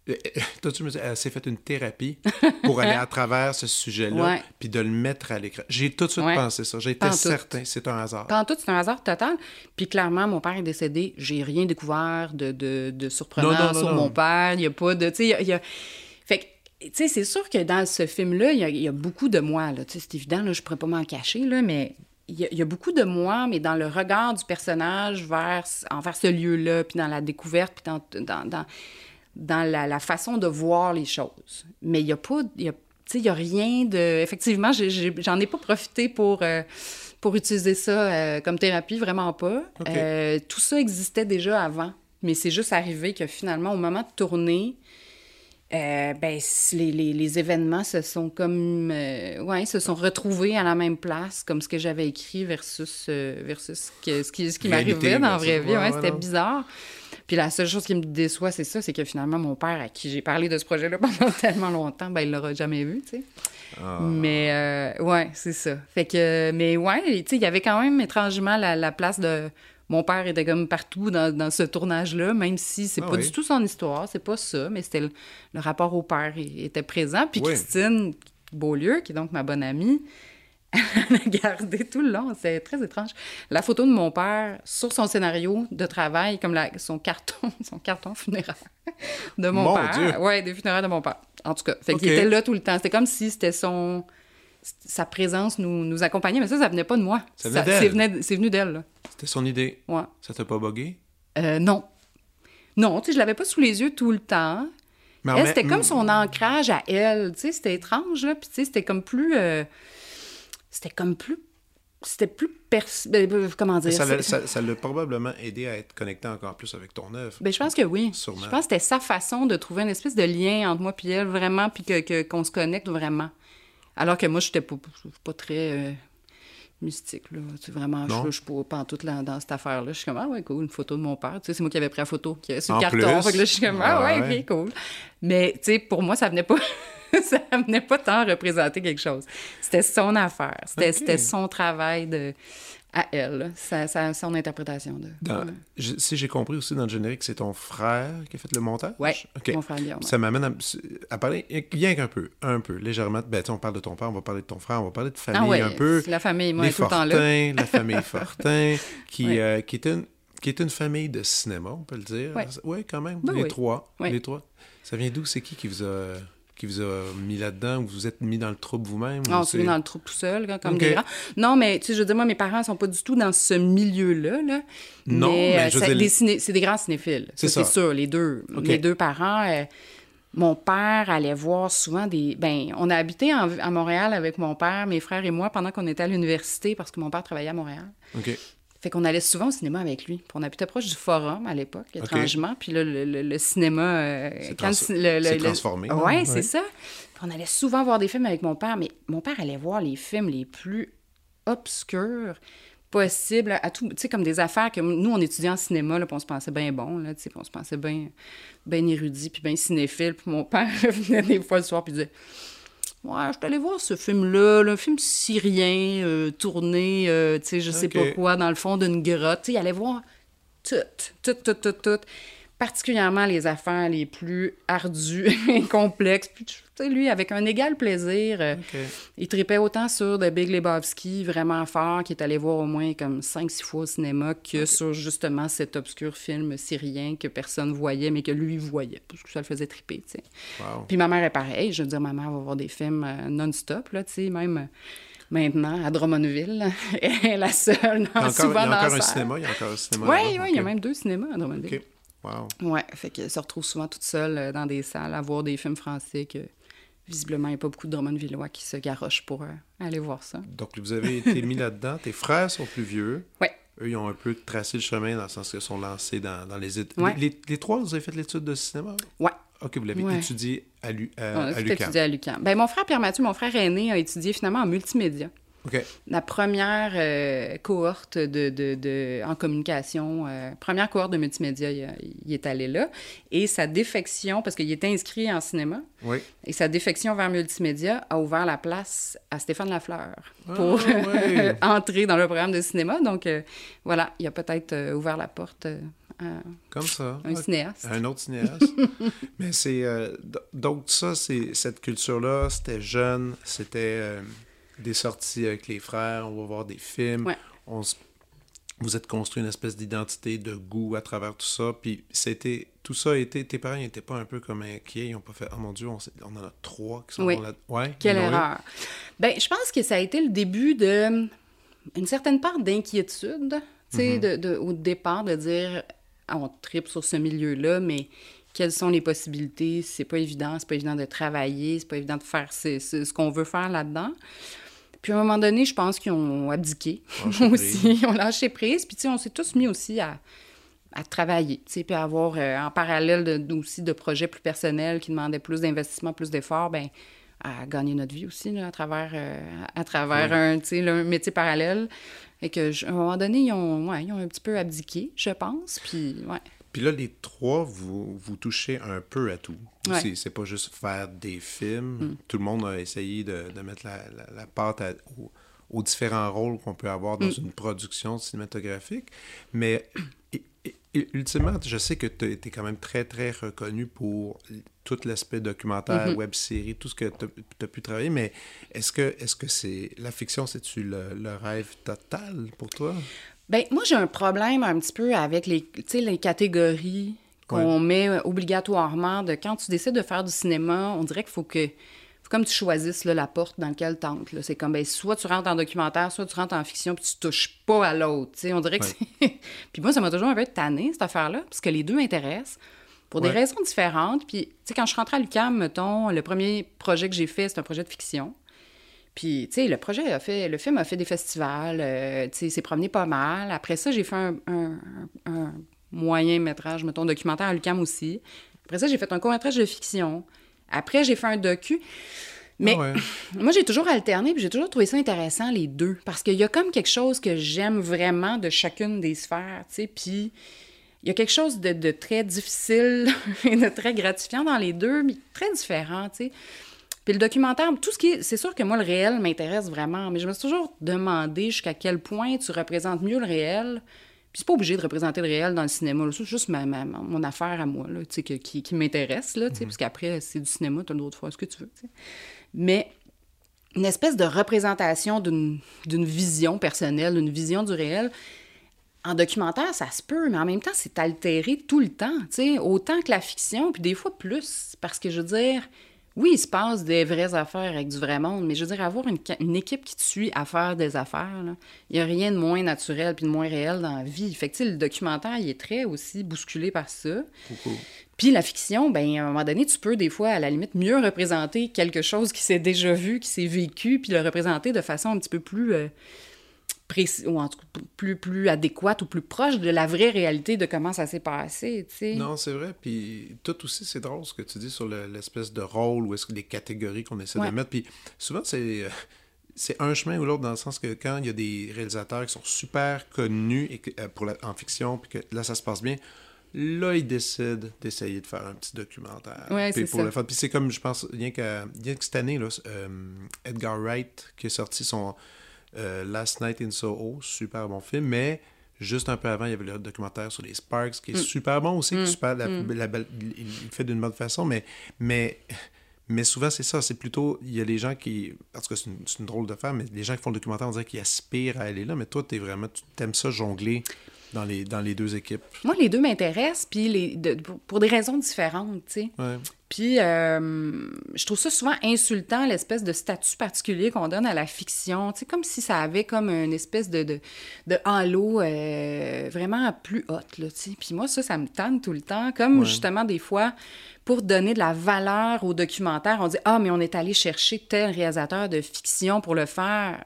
euh, euh, toi, tu me elle s'est fait une thérapie pour aller à travers ce sujet-là, puis de le mettre à l'écran. J'ai tout de suite pensé ça. Été certain, c'est un hasard. Tout, c'est un hasard total. Puis clairement, mon père est décédé. J'ai rien découvert de, de, de surprenant sur mon père. Il n'y a pas de. Tu sais, il y a... tu sais, c'est sûr que dans ce film-là, il y, a beaucoup de moi. C'est évident, là, je ne pourrais pas m'en cacher, là, mais il y, a, beaucoup de moi, mais dans le regard du personnage vers, envers ce lieu-là, puis dans la découverte, puis dans, dans, dans, dans la, façon de voir les choses. Mais il n'y a pas... Y a, il n'y a rien de... Effectivement, j'en ai, pas profité pour, euh, pour utiliser ça euh, comme thérapie, vraiment pas. Euh, tout ça existait déjà avant, mais c'est juste arrivé que finalement, au moment de tourner, ben, les, les, les, événements se sont comme... ouais, se sont retrouvés à la même place, comme ce que j'avais écrit versus, versus ce, ce qui, ce qui m'arrivait dans la vraie vie. Ouais, C'était bizarre. Puis la seule chose qui me déçoit, c'est ça, c'est que finalement, mon père, à qui j'ai parlé de ce projet-là pendant tellement longtemps, ben, il l'aura jamais vu, tu sais. Ah. Mais, euh, ouais, c'est ça. Fait que, mais ouais, tu sais, il y avait quand même étrangement la, place de. Mon père était comme partout dans, ce tournage-là, même si c'est ah pas du tout son histoire, c'est pas ça, mais c'était le, rapport au père était présent. Puis Christine Beaulieu, qui est donc ma bonne amie, elle a gardé tout le long. C'est très étrange. La photo de mon père sur son scénario de travail, comme la, son carton, son carton funéraire de mon, père. Oui, des funéraires de mon père. En tout cas, fait qu'il était là tout le temps. C'était comme si c'était son sa présence nous, nous accompagnait, mais ça, ça venait pas de moi. Ça venait C'est venu d'elle. C'était son idée. Ouais. Ça t'a pas bugué? Euh, non. Non, tu sais, je l'avais pas sous les yeux tout le temps. Mais c'était comme son ancrage à elle. Tu sais, c'était étrange, là. Puis, tu sais, c'était comme plus... Euh, c'était comme plus c'était plus pers... Ben, euh, comment dire ça l'a probablement aidé à être connecté encore plus avec ton œuvre. Ben, je pense que oui. Je pense que c'était sa façon de trouver une espèce de lien entre moi et elle vraiment puis que qu'on se connecte vraiment. Alors que moi je n'étais pas, pas très euh, mystique là, tu vraiment je, suis pas en tout dans cette affaire là, je suis comme ah ouais cool, une photo de mon père, tu sais c'est moi qui avais pris la photo qui sur le carton, fait que là je suis comme ah ouais, ouais. cool. Mais tu sais pour moi ça venait pas ça venait pas tant représenter quelque chose. C'était son affaire. C'était son travail de, à elle, sa, son interprétation. De, si j'ai compris aussi dans le générique, c'est ton frère qui a fait le montage? Oui, mon frère Ça m'amène à, parler, rien qu'un peu, un peu, légèrement. Ben, on parle de ton père, on va parler de ton frère, on va parler de ah famille un peu. la famille, moi, Les Fortin, la famille Fortin, qui, euh, qui, est une, qui est une famille de cinéma, on peut le dire. Oui, quand même, ben les trois. Les trois. Ça vient d'où? C'est qui qui vous a qui vous a mis là-dedans ou vous vous êtes mis dans le trouble vous-même? On s'est mis dans le trouble tout seul, comme des grands. Non, mais tu sais, je veux dire, moi, mes parents sont pas du tout dans ce milieu-là. Là. Non, mais, euh, c'est des grands cinéphiles. C'est ça. C'est sûr, les deux. Les deux parents. Euh, mon père allait voir souvent des. Ben, on a habité à Montréal avec mon père, mes frères et moi pendant qu'on était à l'université parce que mon père travaillait à Montréal. Fait qu'on allait souvent au cinéma avec lui. Puis on habitait proche du forum à l'époque, étrangement. Puis là, le, cinéma. Euh, c'est transformé. Oui, c'est ça. Puis on allait souvent voir des films avec mon père, mais mon père allait voir les films les plus obscurs possibles, à tout, tu sais, comme des affaires que nous, on étudiait en cinéma, là, puis on se pensait bien bon, là, tu sais, on se pensait bien ben érudit, puis bien cinéphile. Puis mon père venait des fois le soir, puis disait Ouais, je suis allé voir ce film-là, le film syrien, euh, tourné, euh, tu sais, je sais pas quoi, dans le fond d'une grotte. Tu allait voir tout, tout, tout, tout, tout particulièrement les affaires les plus ardues et complexes. Puis, lui, avec un égal plaisir, euh, il tripait autant sur The Big Lebowski, vraiment fort, qui est allé voir au moins comme 5-6 fois au cinéma, que sur justement cet obscur film syrien que personne voyait, mais que lui voyait, parce que ça le faisait triper, tu sais. Puis ma mère est pareille. Je veux dire, ma mère va voir des films euh, non-stop, là, tu sais, même... Euh, maintenant à Drummondville. Elle est la seule dans, il y a souvent il y a encore un cinéma, il y a encore un cinéma. Oui, oui, il y a même deux cinémas à Drummondville. Wow. Ouais, fait qu'elle se retrouve souvent toute seule euh, dans des salles à voir des films français que visiblement, il n'y a pas beaucoup de Drummondvillois qui se garochent pour euh, aller voir ça. Donc, vous avez été mis là-dedans. Tes frères sont plus vieux. Oui. Eux, ils ont un peu tracé le chemin dans le sens qu'ils sont lancés dans, dans les, les, les, trois, vous avez fait l'étude de cinéma? Oui. OK, vous l'avez étudié à, Lu, On a étudié à l'UQAM. Ben, mon frère Pierre-Mathieu, mon frère aîné, a étudié finalement en multimédia. La première euh, cohorte de, de, en communication, euh, première cohorte de multimédia, il, est allé là. Et sa défection, parce qu'il était inscrit en cinéma, et sa défection vers multimédia a ouvert la place à Stéphane Lafleur ah, pour entrer dans le programme de cinéma. Donc euh, voilà, il a peut-être ouvert la porte. À Comme ça. Un cinéaste. Un autre cinéaste. Mais c'est. donc, ça, c'est cette culture-là, c'était jeune, c'était des sorties avec les frères, on va voir des films. On Vous êtes construit une espèce d'identité, de goût à travers tout ça. Puis c'était tout ça a été. Tes parents n'étaient pas un peu comme inquiets. Ils n'ont pas fait Oh mon Dieu, on, en a trois qui sont oui. là. Ouais, Quelle erreur. Ben, je pense que ça a été le début de une certaine part d'inquiétude. Tu sais, mm-hmm. de, au départ, de dire ah, on tripe sur ce milieu-là, mais quelles sont les possibilités? C'est pas évident, c'est pas évident de travailler, c'est pas évident de faire ce qu'on veut faire là-dedans. Puis à un moment donné, je pense qu'ils ont abdiqué aussi, ils ont lâché prise. Puis tu sais, on s'est tous mis aussi à, à travailler, tu sais, puis à avoir euh, en parallèle de, aussi de projets plus personnels qui demandaient plus d'investissement, plus d'efforts, ben à gagner notre vie aussi là, à travers, euh, à travers un, un métier parallèle. Et que, à un moment donné, ils ont, ouais, ils ont un petit peu abdiqué, je pense. Puis, ouais. Puis là, les trois, vous, vous touchez un peu à tout. C'est pas juste faire des films. Mm. Tout le monde a essayé de, de mettre la, la, pâte aux, différents rôles qu'on peut avoir dans mm. une production cinématographique. Mais ultimement, je sais que tu es quand même très, très reconnu pour tout l'aspect documentaire, mm-hmm. web-série, tout ce que tu as, pu travailler. Mais est-ce que est-ce que c'est la fiction, c'est-tu le, le, rêve total pour toi? Ben moi, j'ai un problème un petit peu avec les, les catégories qu'on met obligatoirement de quand tu décides de faire du cinéma, on dirait qu'il faut que faut comme tu choisisses là, la porte dans laquelle tu entres. C'est comme, ben, soit tu rentres en documentaire, soit tu rentres en fiction, puis tu touches pas à l'autre. On dirait que c'est... puis moi, ça m'a toujours un peu tanné, cette affaire-là, parce que les deux m'intéressent pour des raisons différentes. Puis, tu sais, quand je suis rentrée à l'UQAM, mettons, le premier projet que j'ai fait, c'est un projet de fiction. Puis, tu sais, le projet a fait, le film a fait des festivals, euh, tu sais, s'est promené pas mal. Après ça, j'ai fait un, moyen métrage, mettons, documentaire à l'UQAM aussi. Après ça, j'ai fait un court métrage de fiction. Après, j'ai fait un docu. Mais ah moi, j'ai toujours alterné, puis j'ai toujours trouvé ça intéressant, les deux. Parce qu'il y a comme quelque chose que j'aime vraiment de chacune des sphères, tu sais. Puis il y a quelque chose de, de très difficile et de très gratifiant dans les deux, mais très différent, tu sais. Puis le documentaire, tout ce qui est. C'est sûr que moi, le réel m'intéresse vraiment, mais je me suis toujours demandé jusqu'à quel point tu représentes mieux le réel. Puis c'est pas obligé de représenter le réel dans le cinéma. C'est juste ma, mon affaire à moi, là, que, qui, qui m'intéresse, là, mm parce qu'après, c'est du cinéma, tu as le droit de faire ce que tu veux. Mais une espèce de représentation d'une vision personnelle, d'une vision du réel. En documentaire, ça se peut, mais en même temps, c'est altéré tout le temps, autant que la fiction, puis des fois plus. Parce que je veux dire, oui, il se passe des vraies affaires avec du vrai monde, mais je veux dire, avoir une, équipe qui te suit à faire des affaires, il n'y a rien de moins naturel puis de moins réel dans la vie. Fait que, le documentaire, il est très aussi bousculé par ça. Puis la fiction, ben à un moment donné, tu peux des fois, à la limite, mieux représenter quelque chose qui s'est déjà vu, qui s'est vécu, puis le représenter de façon un petit peu plus... Euh, précis, ou en tout cas plus, plus adéquate ou plus proche de la vraie réalité de comment ça s'est passé, tu sais. Non, c'est vrai. Puis tout aussi, c'est drôle ce que tu dis sur l'espèce de rôle ou est-ce que les catégories qu'on essaie de mettre. Puis souvent, c'est euh, c'est un chemin ou l'autre dans le sens que quand il y a des réalisateurs qui sont super connus et euh, pour en fiction, puis que là, ça se passe bien, là, ils décident d'essayer de faire un petit documentaire. Ouais, c'est pour ça. Puis c'est comme, je pense, rien que, cette année, là, euh, Edgar Wright qui a sorti son euh, Last Night in Soho, super bon film, mais juste un peu avant, il y avait le documentaire sur les Sparks qui est mm. super bon aussi, qui mm. super, mm. il fait d'une bonne façon, mais, mais mais souvent, c'est ça. C'est plutôt. Il y a les gens qui. Parce que c'est une, drôle de faire, mais les gens qui font le documentaire, on dirait qu'ils aspirent à aller là. Mais toi, tu es vraiment. Tu aimes ça jongler dans les, dans les deux équipes. Moi, les deux m'intéressent, puis les, pour, des raisons différentes, tu sais. Puis, euh, je trouve ça souvent insultant, l'espèce de statut particulier qu'on donne à la fiction. Tu sais, comme si ça avait comme une espèce de, de, de halo euh, vraiment plus haute, là, tu sais. Puis moi, ça, ça me tente tout le temps. Comme, justement, des fois, pour donner de la valeur au documentaire, on dit Ah, mais on est allé chercher tel réalisateur de fiction pour le faire.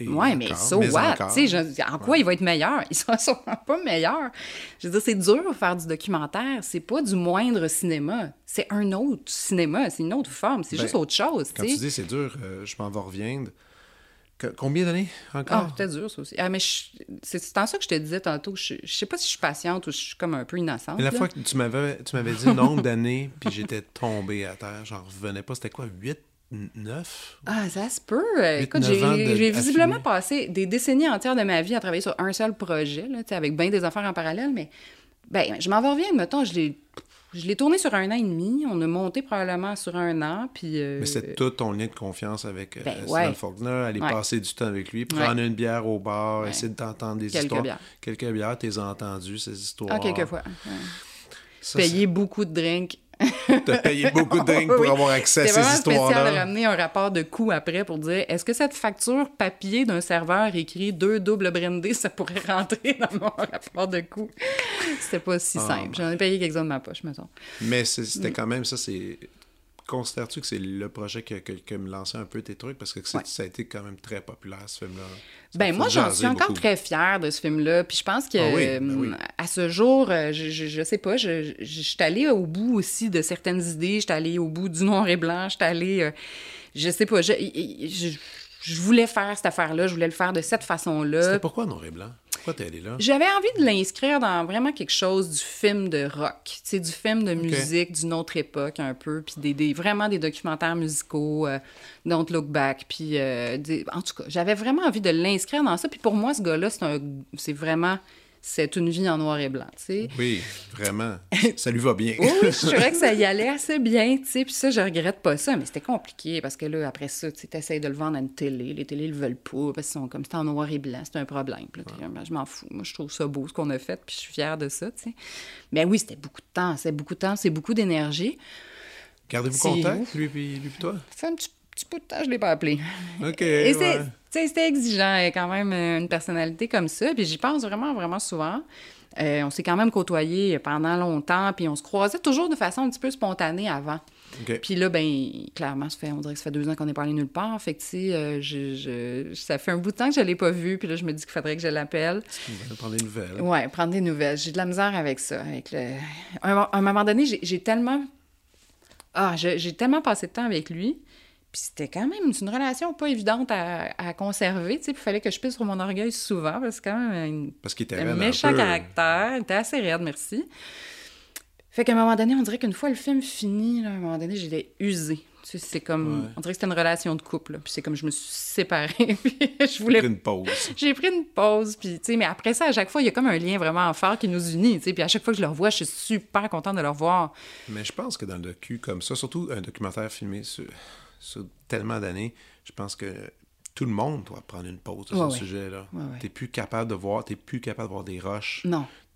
Oui, mais so what? en quoi il va être meilleur? Il sera sûrement pas meilleur. Je veux dire, c'est dur de faire du documentaire. C'est pas du moindre cinéma. C'est un autre cinéma. C'est une autre forme. C'est ben, juste autre chose. Quand tu dis c'est dur, euh, je m'en vais reviendre. Combien d'années encore? Ah, c'était dur, ça aussi. Ah, mais c'est en ça que je te disais tantôt. Je, je sais pas si je suis patiente ou je suis comme un peu innocente. Mais la fois que tu m'avais, tu m'avais dit nombre d'années, puis j'étais tombé à terre, j'en revenais pas. C'était quoi, 8, 9? Ah, ça se peut. Écoute, j'ai visiblement passé des décennies entières de ma vie à travailler sur un seul projet, là, avec bien des affaires en parallèle, mais ben, je m'en reviens, mettons, je l'ai je l'ai tourné sur un an et demi. On a monté probablement sur un an. Puis, euh, Mais c'est tout ton lien de confiance avec euh, ben, Faulkner. Aller passer du temps avec lui, prendre une bière au bar, essayer de t'entendre des Quelques histoires. Bières. Quelques bières. T'es entendu ces histoires. Ah, quelques fois. Payer beaucoup de drinks T'as payé beaucoup de drinks pour avoir accès à ces histoires-là. C'est spécial de ramener un rapport de coût après pour dire est-ce que cette facture papier d'un serveur écrit deux doubles brandés, ça pourrait rentrer dans mon rapport de coût? C'était pas si ah, simple. J'en ai payé quelques-uns de ma poche, mettons. Mais c'était mm. quand même, ça, c'est considères-tu que c'est le projet qui a, me lançait un peu tes trucs? Parce que ça a été quand même très populaire, ce film-là. Ben moi, j'en suis encore très fière de ce film-là. Puis je pense que ah ben à ce jour, euh, je, je, sais pas, je, je, suis allée au bout aussi de certaines idées. Je suis allée au bout du noir et blanc. Je suis allée, euh, je sais pas, je, je, voulais faire cette affaire-là. Je voulais le faire de cette façon-là. C'était pourquoi noir et blanc? Pourquoi allé là? J'avais envie de l'inscrire dans vraiment quelque chose du film de rock, c'est du film de musique d'une autre époque un peu, puis des, vraiment des documentaires musicaux, euh, Don't Look Back, puis euh, en tout cas, j'avais vraiment envie de l'inscrire dans ça. Puis pour moi, ce gars-là, c'est vraiment c'est une vie en noir et blanc, tu sais. Oui, vraiment. Ça lui va bien. oui, je trouvais que ça y allait assez bien, tu sais. Puis ça, je regrette pas ça, mais c'était compliqué parce que là, après ça, tu essayes de le vendre à une télé. Les télés le veulent pas parce qu'ils sont comme c'est en noir et blanc, c'est un problème. Puis là, je m'en fous. Moi, je trouve ça beau ce qu'on a fait, puis je suis fière de ça, tu sais. Mais oui, c'était beaucoup de temps. C'est beaucoup de temps, c'est beaucoup d'énergie. Gardez-vous contact, lui, lui, lui, toi? Ça un petit petit peu de temps, je l'ai pas appelé. OK. Et c'était exigeant, quand même, une personnalité comme ça. Puis j'y pense vraiment, vraiment souvent. Euh, on s'est quand même côtoyé pendant longtemps, puis on se croisait toujours de façon un petit peu spontanée avant. Puis là, ben clairement, ça fait, on dirait que ça fait deux ans qu'on n'est pas allé nulle part. Fait que, tu sais, euh, je, ça fait un bout de temps que je ne l'ai pas vu. Puis là, je me dis qu'il faudrait que je l'appelle. Prendre des nouvelles. Oui, prendre des nouvelles. J'ai de la misère avec ça. Avec le... à un moment donné, j'ai tellement... Ah, j'ai tellement passé de temps avec lui puis c'était quand même une relation pas évidente à, conserver, tu sais. il fallait que je pisse sur mon orgueil souvent, parce que quand même parce qu'il était un méchant caractère. Il était assez raide, merci. Fait qu'à un moment donné, on dirait qu'une fois le film fini, là, à un moment donné, j'étais usée. Tu sais, c'est comme... On dirait que c'était une relation de couple, Puis c'est comme je me suis séparée, puis je voulais... J'ai pris une pause. J'ai pris une pause, puis tu sais, mais après ça, à chaque fois, il y a comme un lien vraiment fort qui nous unit, tu sais. Puis à chaque fois que je le revois, je suis super contente de le revoir. Mais je pense que dans le docu comme ça, surtout un documentaire filmé sur sur tellement d'années, je pense que tout le monde doit prendre une pause de ce sujet-là. Tu n'es plus capable de voir, tu plus capable de voir des roches.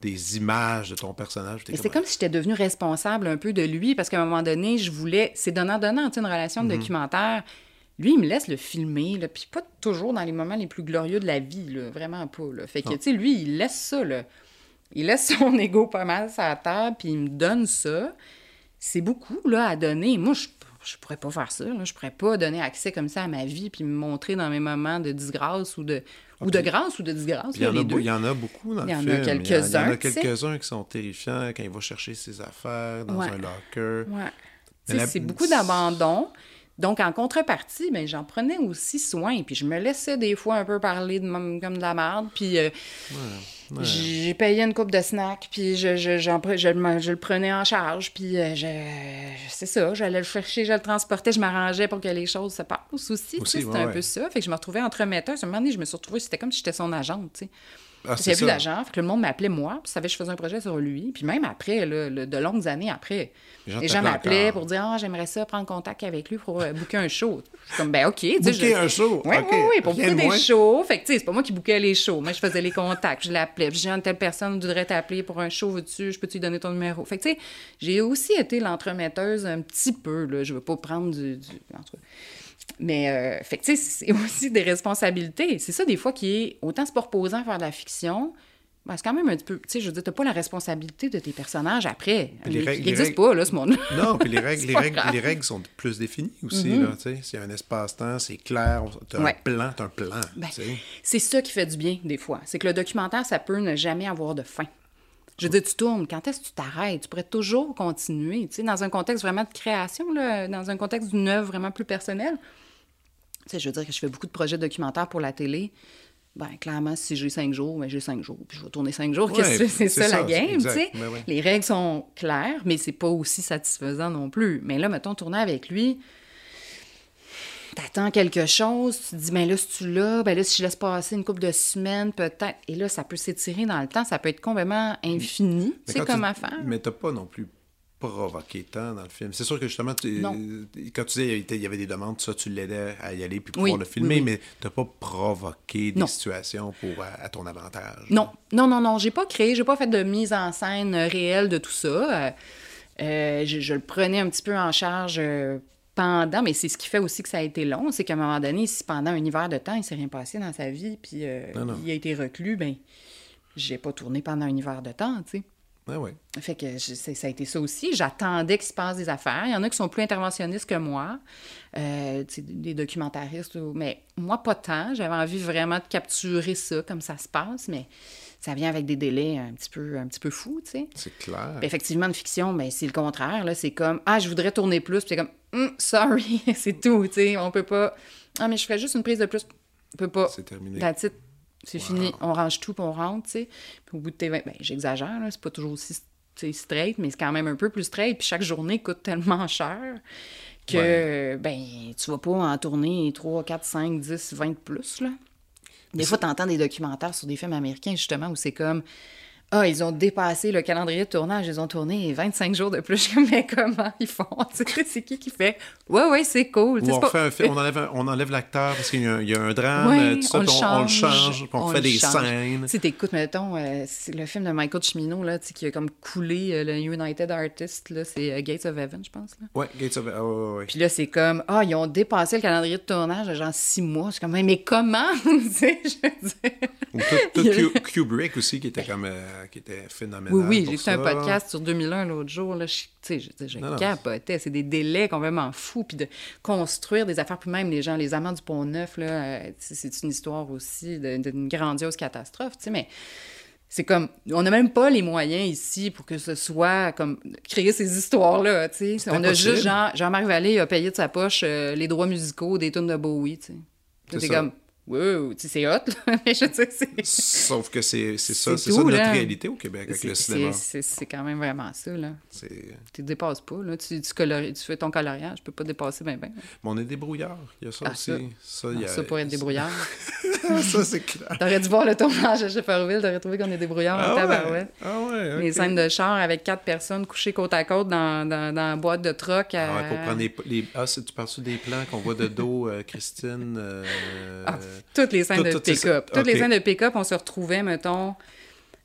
Des images de ton personnage. c'est comme si j'étais devenue responsable un peu de lui, parce qu'à un moment donné, je voulais. C'est donnant-donnant, une relation de mhm. documentaire. Lui, il me laisse le filmer, là, puis pas toujours dans les moments les plus glorieux de la vie, là, vraiment pas. Là. Fait que, tu sais, lui, il laisse ça, là. Il laisse son ego pas mal sur la table, puis il me donne ça. C'est beaucoup, là, à donner. Moi, je je pourrais pas faire ça. Là. Je pourrais pas donner accès comme ça à ma vie puis me montrer dans mes moments de disgrâce ou de, ou de grâce ou de disgrâce. Il y, en a, il y en a beaucoup dans le film. Il y en a quelques-uns. Il y en a quelques-uns qui sont terrifiants quand il va chercher ses affaires dans un locker. Ouais. C'est beaucoup d'abandon. Donc, en contrepartie, ben, j'en prenais aussi soin. Puis je me laissais des fois un peu parler de comme de la merde. Puis euh, j'ai payé une coupe de snacks. Puis je, je, je, je, le prenais en charge. Puis euh, je, c'est ça, j'allais le chercher, je le transportais, je m'arrangeais pour que les choses se passent aussi. aussi c'était un peu ça. Fait que je me retrouvais entremetteur. À un moment donné, je me suis retrouvée, c'était comme si j'étais son agente, tu sais. Ah, J'avais vu l'agent, que le monde m'appelait moi, puis savait que je faisais un projet sur lui. Puis même après, de longues années après, les gens, m'appelaient pour dire Ah, j'aimerais ça prendre contact avec lui pour euh, booker un show. Je suis comme, ben OK. Booker un show? Oui, oui, oui, pour booker des shows. Fait que, tu sais, c'est pas moi qui bookais les shows. Moi, je faisais les contacts, je l'appelais. Puis, j'ai une telle personne voudrait t'appeler pour un show, veux-tu, je peux te donner ton numéro? Fait que, tu sais, j'ai aussi été l'entremetteuse un petit peu, là. Je veux pas prendre du. du... Mais, euh, fait tu sais, c'est aussi des responsabilités. C'est ça, des fois, qui est autant se reposant à faire de la fiction. Ben, c'est quand même un petit peu. Tu sais, je veux dire, t'as pas la responsabilité de tes personnages après. Les règles, il n'existe pas, là, ce monde Non, puis les règles, les, règles, les règles sont plus définies aussi, mm-hmm. là. Tu sais, s'il y a un espace-temps, c'est clair, t'as un plan, t'as un plan. Ben, c'est ça qui fait du bien, des fois. C'est que le documentaire, ça peut ne jamais avoir de fin. Je veux dire, tu tournes. Quand est-ce que tu t'arrêtes? Tu pourrais toujours continuer. Tu sais, dans un contexte vraiment de création, là, dans un contexte d'une œuvre vraiment plus personnelle. Tu sais, je veux dire que je fais beaucoup de projets documentaires pour la télé. Ben, clairement, si j'ai cinq jours, ben, j'ai cinq jours, puis je vais tourner cinq jours. c'est ça, la game, tu sais? Ben Les règles sont claires, mais c'est pas aussi satisfaisant non plus. Mais là, mettons, tourner avec lui, t'attends quelque chose, tu te dis, ben là, si tu l'as, ben là, si je laisse passer une couple de semaines, peut-être. Et là, ça peut s'étirer dans le temps, ça peut être complètement infini, tu sais, comme affaire. Mais t'as pas non plus provoqué tant dans le film. C'est sûr que justement, quand tu disais il y avait des demandes, ça, tu l'aidais à y aller puis pouvoir le filmer, mais tu n'as pas provoqué des situations pour, à, ton avantage. Non, non, non, non. J'ai pas créé, j'ai pas fait de mise en scène réelle de tout ça. Euh, euh, je, le prenais un petit peu en charge euh, pendant, mais c'est ce qui fait aussi que ça a été long, c'est qu'à un moment donné, si pendant un hiver de temps, il s'est rien passé dans sa vie, puis il a été reclus, ben j'ai pas tourné pendant un hiver de temps, tu sais. Ouais, Fait que ça a été ça aussi. J'attendais qu'il se passe des affaires. Il y en a qui sont plus interventionnistes que moi, euh, des documentaristes. Mais moi, pas tant. J'avais envie vraiment de capturer ça, comme ça se passe, mais ça vient avec des délais un petit peu, un petit peu fous, tu sais. C'est clair. effectivement, une fiction, mais ben, c'est le contraire. Là. C'est comme, ah, je voudrais tourner plus. Puis c'est comme, hum, sorry, c'est tout, tu sais. On peut pas. Ah, mais je ferais juste une prise de plus. On peut pas. C'est terminé. C'est fini, on range tout, puis on rentre, tu sais. Puis au bout de tes 20... Ben, j'exagère, c'est pas toujours aussi straight, mais c'est quand même un peu plus straight. Puis chaque journée coûte tellement cher que, ben, tu vas pas en tourner 3, 4, 5, 10, 20 plus, là. Des fois, tu entends des documentaires sur des films américains, justement, où c'est comme ah, ils ont dépassé le calendrier de tournage, ils ont tourné 25 jours de plus. Mais comment ils font? c'est qui qui fait? Ouais, ouais, c'est cool. on, un film, on enlève, on enlève l'acteur parce qu'il y, a un drame, tout ça, on, le change, on, le change, puis on, fait des scènes. Tu sais, t'écoutes, mettons, euh, le film de Michael Cimino, là, qui a comme coulé euh, le United Artists, c'est euh, Gates of Heaven, je pense. Là. Ouais, Gates of Heaven, oh, ouais, Puis là, c'est comme, ah, ils ont dépassé le calendrier de tournage genre six mois. C'est comme, mais comment? je veux dire. Ou tout, Kubrick aussi, qui était comme qui était phénoménal. Oui, oui, j'ai fait un podcast sur 2001 l'autre jour. Là, je, je, je capotais. C'est des délais complètement fous. Puis de construire des affaires, puis même les gens, les amants du Pont-Neuf, euh, c'est une histoire aussi d'une grandiose catastrophe. Mais c'est comme, on n'a même pas les moyens ici pour que ce soit comme créer ces histoires-là. On a juste Jean, Jean-Marc Vallée a payé de sa poche euh, les droits musicaux des tunes de Bowie. C'est comme Wow, tu sais, c'est hot, là. mais je sais, c'est... Sauf que c'est ça, c'est ça notre réalité au Québec avec le cinéma. C'est quand même vraiment ça, là. Tu dépasses pas, là. Tu, tu, tu fais ton coloriage, je peux pas dépasser ben ben. Mais on est débrouillard, il y a ça ah, aussi. Ça, ça, y a... ça pour être débrouillard. ça, c'est clair. T'aurais dû voir le tournage à Shefferville, t'aurais trouvé qu'on est débrouillard ah, en tabarouette. Ah ouais, okay. Les scènes de char avec quatre personnes couchées côte à côte dans, dans, dans la boîte de troc. À... Ah, pour prendre les... les... Ah, tu parles des plans qu'on voit de dos, euh, Christine... Euh... Ah, toutes les scènes de pick-up. Toutes les scènes de pick-up, on se retrouvait, mettons,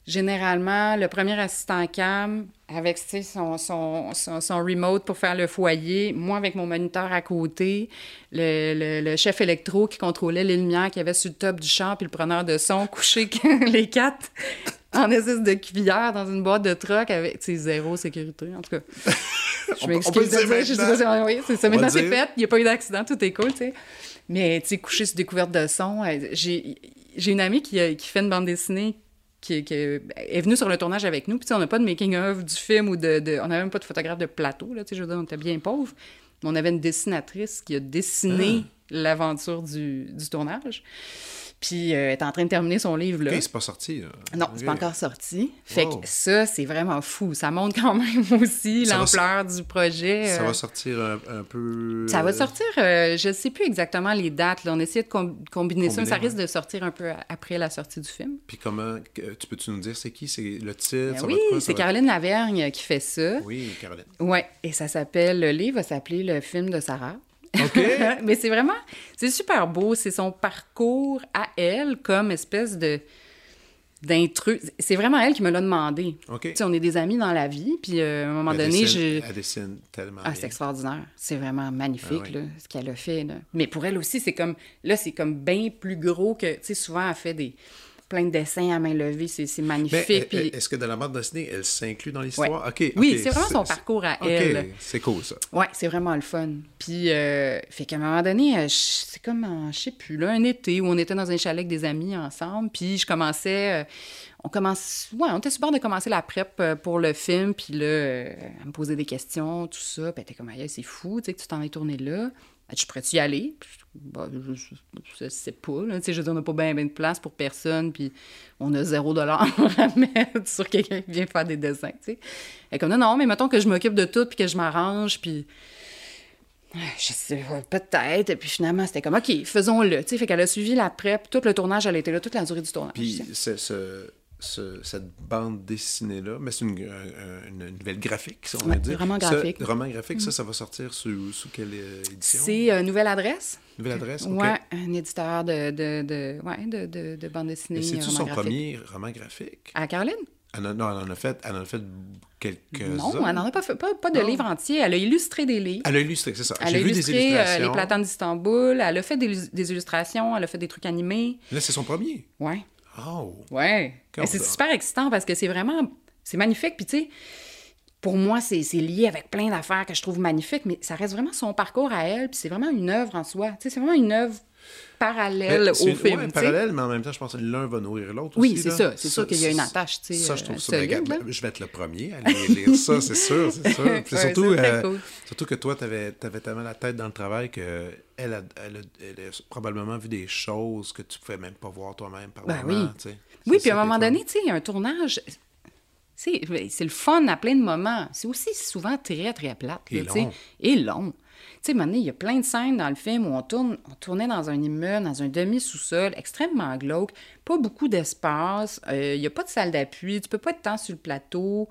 généralement, le premier assistant cam avec son, son, son, remote pour faire le foyer, moi avec mon moniteur à côté, le, le, chef électro qui contrôlait les lumières qu'il y avait sur le top du champ, puis le preneur de son couché les quatre en espèce de cuillère dans une boîte de truck avec zéro sécurité, en tout cas. je m'excuse je sais pas oui, c'est ça. Maintenant, c'est fait. Il n'y a pas eu d'accident, tout est cool, tu sais. Mais, tu sais, coucher sur découverte de son, euh, j'ai une amie qui, qui fait une bande dessinée qui, est venue sur le tournage avec nous. Puis, on n'a pas de making-of du film ou de, On n'avait même pas de photographe de plateau, là, tu sais, je veux dire, on était bien pauvres. Mais on avait une dessinatrice qui a dessiné ah. l'aventure du, du tournage. Puis euh, elle est en train de terminer son livre là. c'est pas sorti. Là. Non, c'est pas encore sorti. Fait que ça, c'est vraiment fou. Ça montre quand même aussi l'ampleur du projet. Ça va euh. sortir un, peu. Ça va sortir, euh, je sais plus exactement les dates. Là. On essaie de combiner ça, mais ça risque de sortir un peu après la sortie du film. Puis comment, tu peux-tu nous dire c'est qui? C'est le titre? Ben oui, c'est Caroline Lavergne qui fait ça. Oui, Caroline. Oui, et ça s'appelle, le livre va s'appeler Le film de Sarah. Mais c'est vraiment, c'est super beau. C'est son parcours à elle comme espèce de d'intrus. C'est vraiment elle qui me l'a demandé. sais, on est des amis dans la vie, puis euh, à un moment donné, je... Elle dessine tellement Ah, c'est extraordinaire. C'est vraiment magnifique, ah là, ce qu'elle a fait. Mais pour elle aussi, c'est comme... Là, c'est comme bien plus gros que... Tu sais, souvent, elle fait des plein de dessins à main levée, c'est magnifique. Mais, Est-ce que dans la bande dessinée, elle s'inclut dans l'histoire? Oui, c'est vraiment son parcours à elle. C'est cool, ça. Oui, c'est vraiment le fun. Puis, euh, fait qu'à un moment donné, euh, c'est comme, je sais plus, là, un été où on était dans un chalet avec des amis ensemble, puis je commençais... Euh, on commence ouais on était super de commencer la prep pour le film puis là elle me posait des questions tout ça puis elle était comme c'est fou tu sais que tu t'en es tourné là je pourrais-tu y aller? Bah, je, sais pas. Là. Je veux dire, on n'a pas bien, de place pour personne, puis on a zéro dollar à mettre sur quelqu'un qui vient faire des dessins. T'sais. Et comme non, non, mais mettons que je m'occupe de tout, puis que je m'arrange, puis. Je sais, peut-être. Et puis finalement, c'était comme, OK, faisons-le. Fait qu'elle a suivi la prep, tout le tournage, elle était là, toute la durée du tournage. Puis ce, cette bande dessinée-là, mais c'est une, une, nouvelle graphique, si on va dire. Roman graphique. Ce, roman graphique, ça, mm. ça va sortir sous, sous quelle euh, édition? C'est euh, Nouvelle Adresse. Nouvelle Adresse, OK. Oui, un éditeur de, de, de, ouais, de, de, de bande dessinée. C'est-tu son premier roman graphique? À Caroline? Elle non, elle en a fait, elle en a fait quelques-uns. Non, elle n'en a pas fait, pas, pas de livre entier. Elle a illustré des livres. Elle a illustré, c'est ça. Elle a vu illustré des illustrations. Euh, les platanes d'Istanbul. Elle a fait des, des, illustrations. Elle a fait des trucs animés. Là, c'est son premier. Oui. Oh! Ouais. C'est super excitant parce que c'est vraiment. C'est magnifique. Puis, tu sais, pour moi, c'est lié avec plein d'affaires que je trouve magnifiques, mais ça reste vraiment son parcours à elle. Puis, c'est vraiment une œuvre en soi. Tu sais, c'est vraiment une œuvre parallèle au film. Oui, parallèle, mais en même temps, je pense que l'un va nourrir l'autre Oui, c'est ça. C'est sûr qu'il y a une attache. Ça, je trouve ça. je vais être le premier à aller lire ça, c'est sûr. C'est sûr. ouais, surtout, euh, surtout que toi, tu avais, avais, tellement la tête dans le travail que elle a, elle, a, probablement vu des choses que tu ne pouvais même pas voir toi-même par ben oui. Oui, puis à un moment donné, tu sais, il y a un tournage. C'est le fun à plein de moments. C'est aussi souvent très, très plate. Et long. Et long. Tu sais, maintenant, il y a plein de scènes dans le film où on, tourne, on tournait dans un immeuble, dans un demi-sous-sol, extrêmement glauque, pas beaucoup d'espace, euh, il n'y a pas de salle d'appui, tu peux pas être tant sur le plateau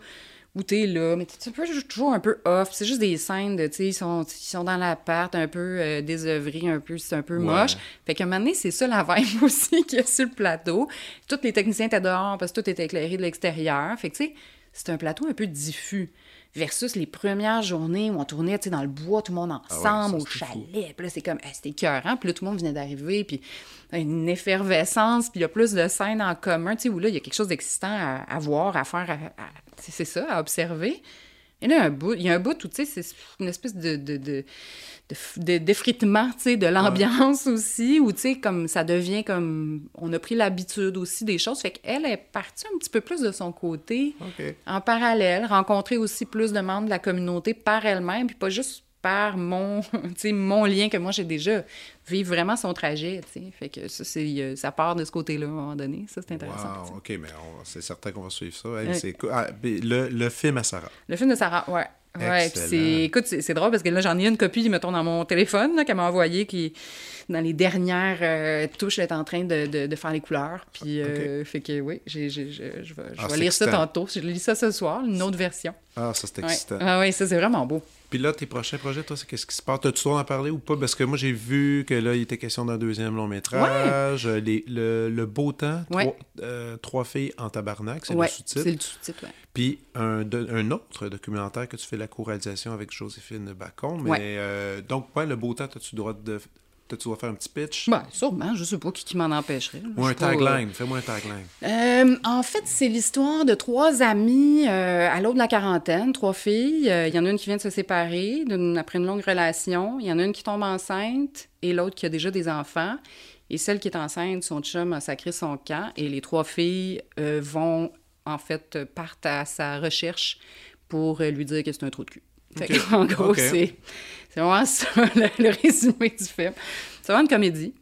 où t'es là, mais tu peux toujours un peu off. C'est juste des scènes de, tu sais, ils sont, ils sont dans l'appart, un peu euh, désœuvrés, un peu, c'est un peu moche. Fait qu'à un moment donné, c'est ça la vibe aussi qu'il y a sur le plateau. Tous les techniciens étaient dehors parce que tout était éclairé de l'extérieur. Fait que, tu sais, c'est un plateau un peu diffus versus les premières journées où on tournait dans le bois, tout le monde ah ensemble, au chalet. Puis là, c'est comme, c'était cœurant. Puis là, tout le monde venait d'arriver, puis une effervescence, puis il y a plus de scènes en commun, tu sais, où là, il y a quelque chose d'excitant à, voir, à faire, c'est ça, à observer. Et là, un bout, il y a un bout où, tu sais, c'est une espèce de, de, d'effritement, tu sais, de l'ambiance aussi, où, tu sais, comme ça devient comme... On a pris l'habitude aussi des choses. Fait qu'elle est partie un petit peu plus de son côté, en parallèle, rencontrer aussi plus de membres de la communauté par elle-même, puis pas juste par mon, mon lien que moi j'ai déjà, vivre vraiment son trajet, tu sais. Fait que ça, c'est, ça part de ce côté-là à un moment donné. Ça, c'est intéressant. Wow, OK, mais c'est certain qu'on va suivre ça. c'est ah, le, le, film à Sarah. Le film de Sarah, ouais. Ouais, c'est, écoute, c'est, drôle parce que là, j'en ai une copie, mettons, dans mon téléphone, qu'elle m'a envoyée, qui, dans les dernières euh, touches, elle est en train de, de, faire les couleurs. Puis, euh, fait que, oui, j'ai, j'ai, je vais, ah, lire ça tantôt. Je lis ça ce soir, une autre version. Ah, ça, c'est excitant. Ah, oui, ça, c'est vraiment beau. Puis là, tes prochains projets, toi, c'est qu'est-ce qui se passe? T'as-tu en parler ou pas? Parce que moi, j'ai vu que là, il était question d'un deuxième long métrage. le, beau temps, euh, trois, filles en tabarnak, c'est le sous-titre. c'est le sous-titre, oui. Puis un, un, autre documentaire que tu fais la co-réalisation avec Joséphine Bacon. Mais euh, donc, pas le beau temps, as-tu le droit de tu dois faire un petit pitch? Ben, sûrement. Je sais pas qui, qui m'en empêcherait. Ou un tagline. Fais-moi un tagline. Euh, en fait, c'est l'histoire de trois amies euh, à l'autre de la quarantaine, trois filles. Euh, il y en a une qui vient de se séparer après une longue relation. Il y en a une qui tombe enceinte et l'autre qui a déjà des enfants. Et celle qui est enceinte, son chum a sacré son camp. Et les trois filles vont, en fait, partent à sa recherche pour lui dire que c'est un trou de cul. en gros, c'est vraiment ça le, résumé du film. C'est vraiment une comédie.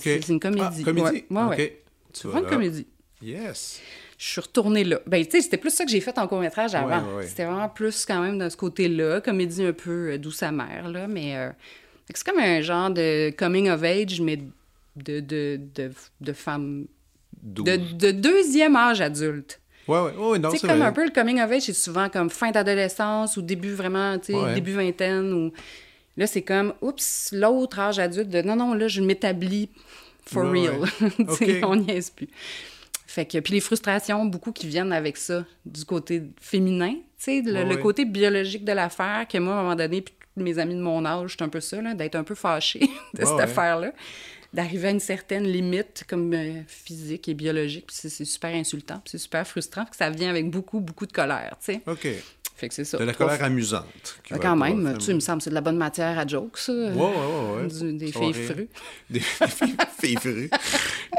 C'est une comédie. Ah, comédie? Ouais, ouais, C'est vraiment une comédie. Yes. Je suis retournée là. Ben, tu sais, c'était plus ça que j'ai fait en court-métrage avant. C'était vraiment plus quand même de ce côté-là, comédie un peu euh, douce amère, là, mais euh, c'est comme un genre de coming of age, mais de, de, de, de femme... De, de, deuxième âge adulte. Ouais, ouais, ouais, non, c'est comme un peu le coming of age, c'est souvent comme fin d'adolescence ou début vraiment, tu sais, début vingtaine ou là c'est comme oups, l'autre âge adulte de non non, là je m'établis for real. Okay. on n'y est plus. Fait que puis les frustrations beaucoup qui viennent avec ça du côté féminin, tu sais, le, côté biologique de l'affaire que moi à un moment donné puis mes amis de mon âge, c'est un peu ça d'être un peu fâché de cette affaire-là d'arriver à une certaine limite comme euh, physique et biologique. Puis c'est super insultant, puis c'est super frustrant, que ça vient avec beaucoup, beaucoup de colère, tu sais. OK. Fait que c'est ça. De la colère amusante. quand même, tu il me semble c'est de la bonne matière à jokes, ça. Ouais, ouais, ouais. des filles frues. Des filles frues.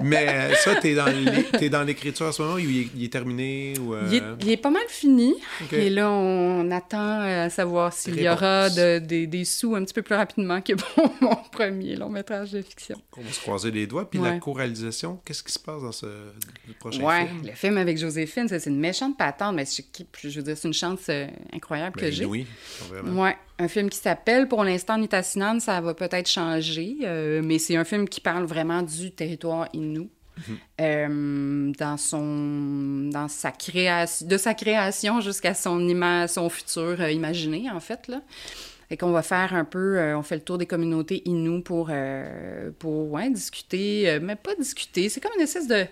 Mais euh, ça, t'es dans l'écriture à ce moment, il est, il est terminé? Ou, il, est, il, est, pas mal fini. Et là, on attend à savoir s'il y aura de, des, des sous un petit peu plus rapidement que pour mon premier long métrage de fiction. On va se croiser les doigts. Puis la co-réalisation, qu'est-ce qui se passe dans ce prochain ouais, film? le film avec Joséphine, c'est une méchante patente, mais je, veux dire, c'est une chance euh, incroyable que ben, j'ai. Oui, Ouais, un film qui s'appelle, pour l'instant, Nitassinan, ça va peut-être changer, euh, mais c'est un film qui parle vraiment du territoire Innu. Mhm. Euh, dans son dans sa création de sa création jusqu'à son son futur euh, imaginé en fait là et qu'on va faire un peu on fait le tour des communautés Innu pour pour ouais, discuter mais pas discuter c'est comme une espèce de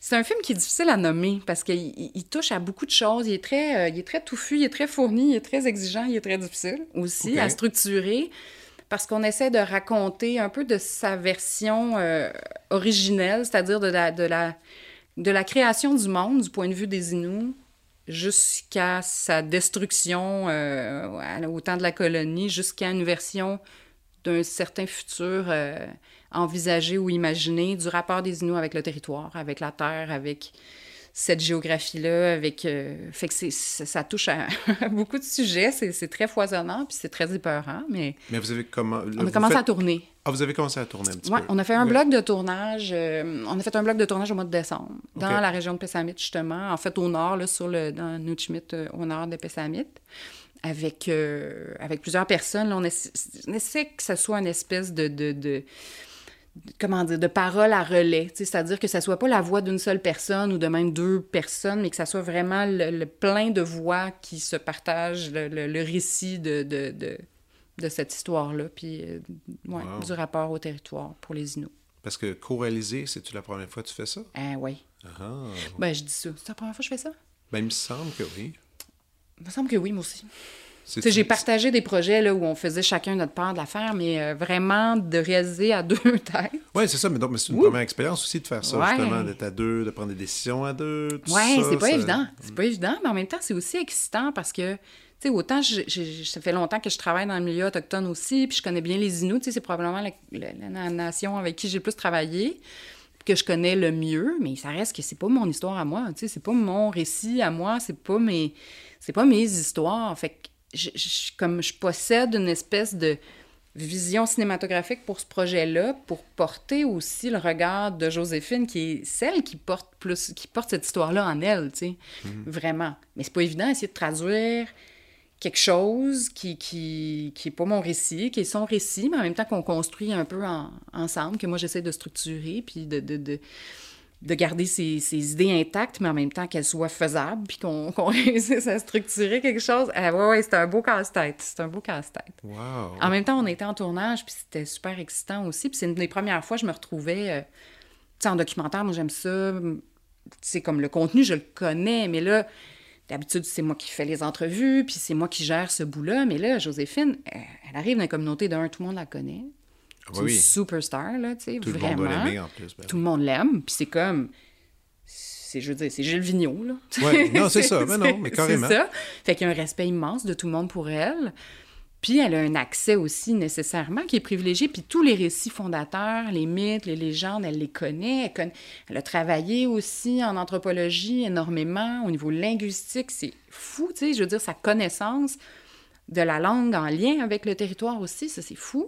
c'est un film qui est difficile à nommer parce qu'il touche à beaucoup de choses. Il est, très, euh, il est très touffu, il est très fourni, il est très exigeant, il est très difficile aussi à structurer parce qu'on essaie de raconter un peu de sa version euh, originelle, c'est-à-dire de la, de, la, de la création du monde du point de vue des Inuits jusqu'à sa destruction euh, au temps de la colonie, jusqu'à une version d'un certain futur envisager ou imaginer du rapport des Inuits avec le territoire, avec la terre, avec cette géographie-là, avec... Euh, fait que ça, touche à, beaucoup de sujets, c'est très foisonnant, puis c'est très épeurant, mais... Mais vous avez comment... On a commencé à tourner. Ah, vous avez commencé à tourner un petit ouais, peu. on a fait un bloc de tournage, euh, on a fait un bloc de tournage au mois de décembre, dans la région de Pessamit, justement, en fait au nord, là, sur le, dans euh, au nord de Pessamit avec, avec plusieurs personnes. Là, on, essaie, que ce soit une espèce de, de comment dire, de parole à relais. C'est-à-dire que ça soit pas la voix d'une seule personne ou de même deux personnes, mais que ça soit vraiment le, plein de voix qui se partagent le, récit de, de, de, de cette histoire-là, puis euh, ouais, du rapport au territoire pour les Inuits. Parce que co-réaliser, c'est-tu la première fois que tu fais ça? Ah oui. Ah. Ben, je dis ça. C'est la première fois que je fais ça? Ben, il me semble que oui. Il me semble que oui, moi aussi. J'ai partagé des projets là, où on faisait chacun notre part de l'affaire, mais euh, vraiment de réaliser à deux têtes. Oui, c'est ça, mais, c'est une première expérience aussi de faire ça, justement, d'être à deux, de prendre des décisions à deux. Oui, c'est pas évident. C'est pas évident, mais en même temps, c'est aussi excitant parce que, tu sais, autant ça fait longtemps que je travaille dans le milieu autochtone aussi, puis je connais bien les Inuits, c'est probablement la, nation avec qui j'ai le plus travaillé que je connais le mieux, mais ça reste que c'est pas mon histoire à moi, tu sais, c'est pas mon récit à moi, c'est pas mes c'est pas mes histoires. Fait que je, comme je possède une espèce de vision cinématographique pour ce projet-là, pour porter aussi le regard de Joséphine, qui est celle qui porte plus, qui porte cette histoire-là en elle, tu sais, mhm. vraiment. Mais c'est pas évident d'essayer de traduire quelque chose qui, qui, qui est pas mon récit, qui est son récit, mais en même temps qu'on construit un peu ensemble, que moi j'essaie de structurer, puis de, de, de de garder ses, idées intactes, mais en même temps qu'elles soient faisables, puis qu'on réussisse à structurer quelque chose. Ah, ouais, ouais, c'est un beau casse-tête. C'est un beau casse-tête. Wow. En même temps, on était en tournage, puis c'était super excitant aussi. Puis c'est une des premières fois que je me retrouvais, euh, tu sais, en documentaire, moi j'aime ça. C'est comme le contenu, je le connais, mais là, d'habitude, c'est moi qui fais les entrevues, puis c'est moi qui gère ce bout-là. Mais là, Joséphine, elle arrive dans la communauté d'un, tout le monde la connaît. Ah une superstar, là, tu sais, Tout vraiment. le monde l'aimer en plus. Ben Tout le monde l'aime, puis c'est comme... C'est, je veux dire, c'est Gilles Vigneault, là. Ouais, non, c'est ça, mais non, mais carrément. C'est ça. Fait qu'il y a un respect immense de tout le monde pour elle. Puis elle a un accès aussi nécessairement qui est privilégié. Puis tous les récits fondateurs, les mythes, les légendes, elle les connaît. Elle, connaît- elle a travaillé aussi en anthropologie énormément. Au niveau linguistique, c'est fou, tu sais. Je veux dire, sa connaissance de la langue en lien avec le territoire aussi, ça, c'est fou.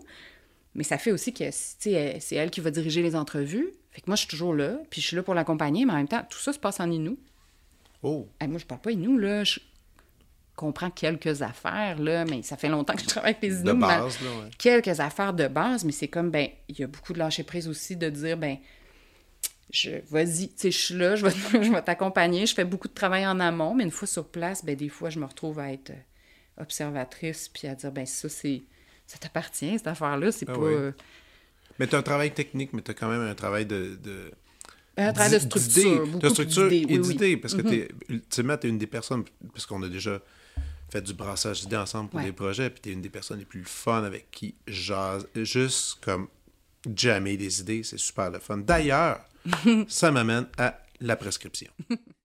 Mais ça fait aussi que, elle- c'est elle qui va diriger les entrevues. Fait que moi, je suis toujours là, puis je suis là pour l'accompagner, mais en même temps, tout ça se passe en Inou. Oh, Hey, moi, je parle pas Inou, là. Je comprends quelques affaires, là, mais ça fait longtemps que je travaille avec les Inuits. de base, là, ouais. Quelques affaires de base, mais c'est comme, ben, il y a beaucoup de lâcher prise aussi de dire, ben, je, vas-y, tu sais, je suis là, je vais, je vais t'accompagner. Je fais beaucoup de travail en amont, mais une fois sur place, ben, des fois, je me retrouve à être euh, observatrice, puis à dire, ben, ça, c'est. Ça t'appartient, cette affaire-là. C'est Ah pas. oui. euh, Mais tu as un travail technique, mais tu as quand même un travail de. de... un travail de structure. d'idées, de structure d'idées, et oui, oui. d'idées, parce que t'es, ultimement, tu es une des personnes, parce qu'on a déjà fait du brassage d'idées ensemble pour Ouais. des projets, puis tu es une des personnes les plus fun avec qui jase, juste comme jammer des idées, c'est super le fun. D'ailleurs, ça m'amène à la prescription.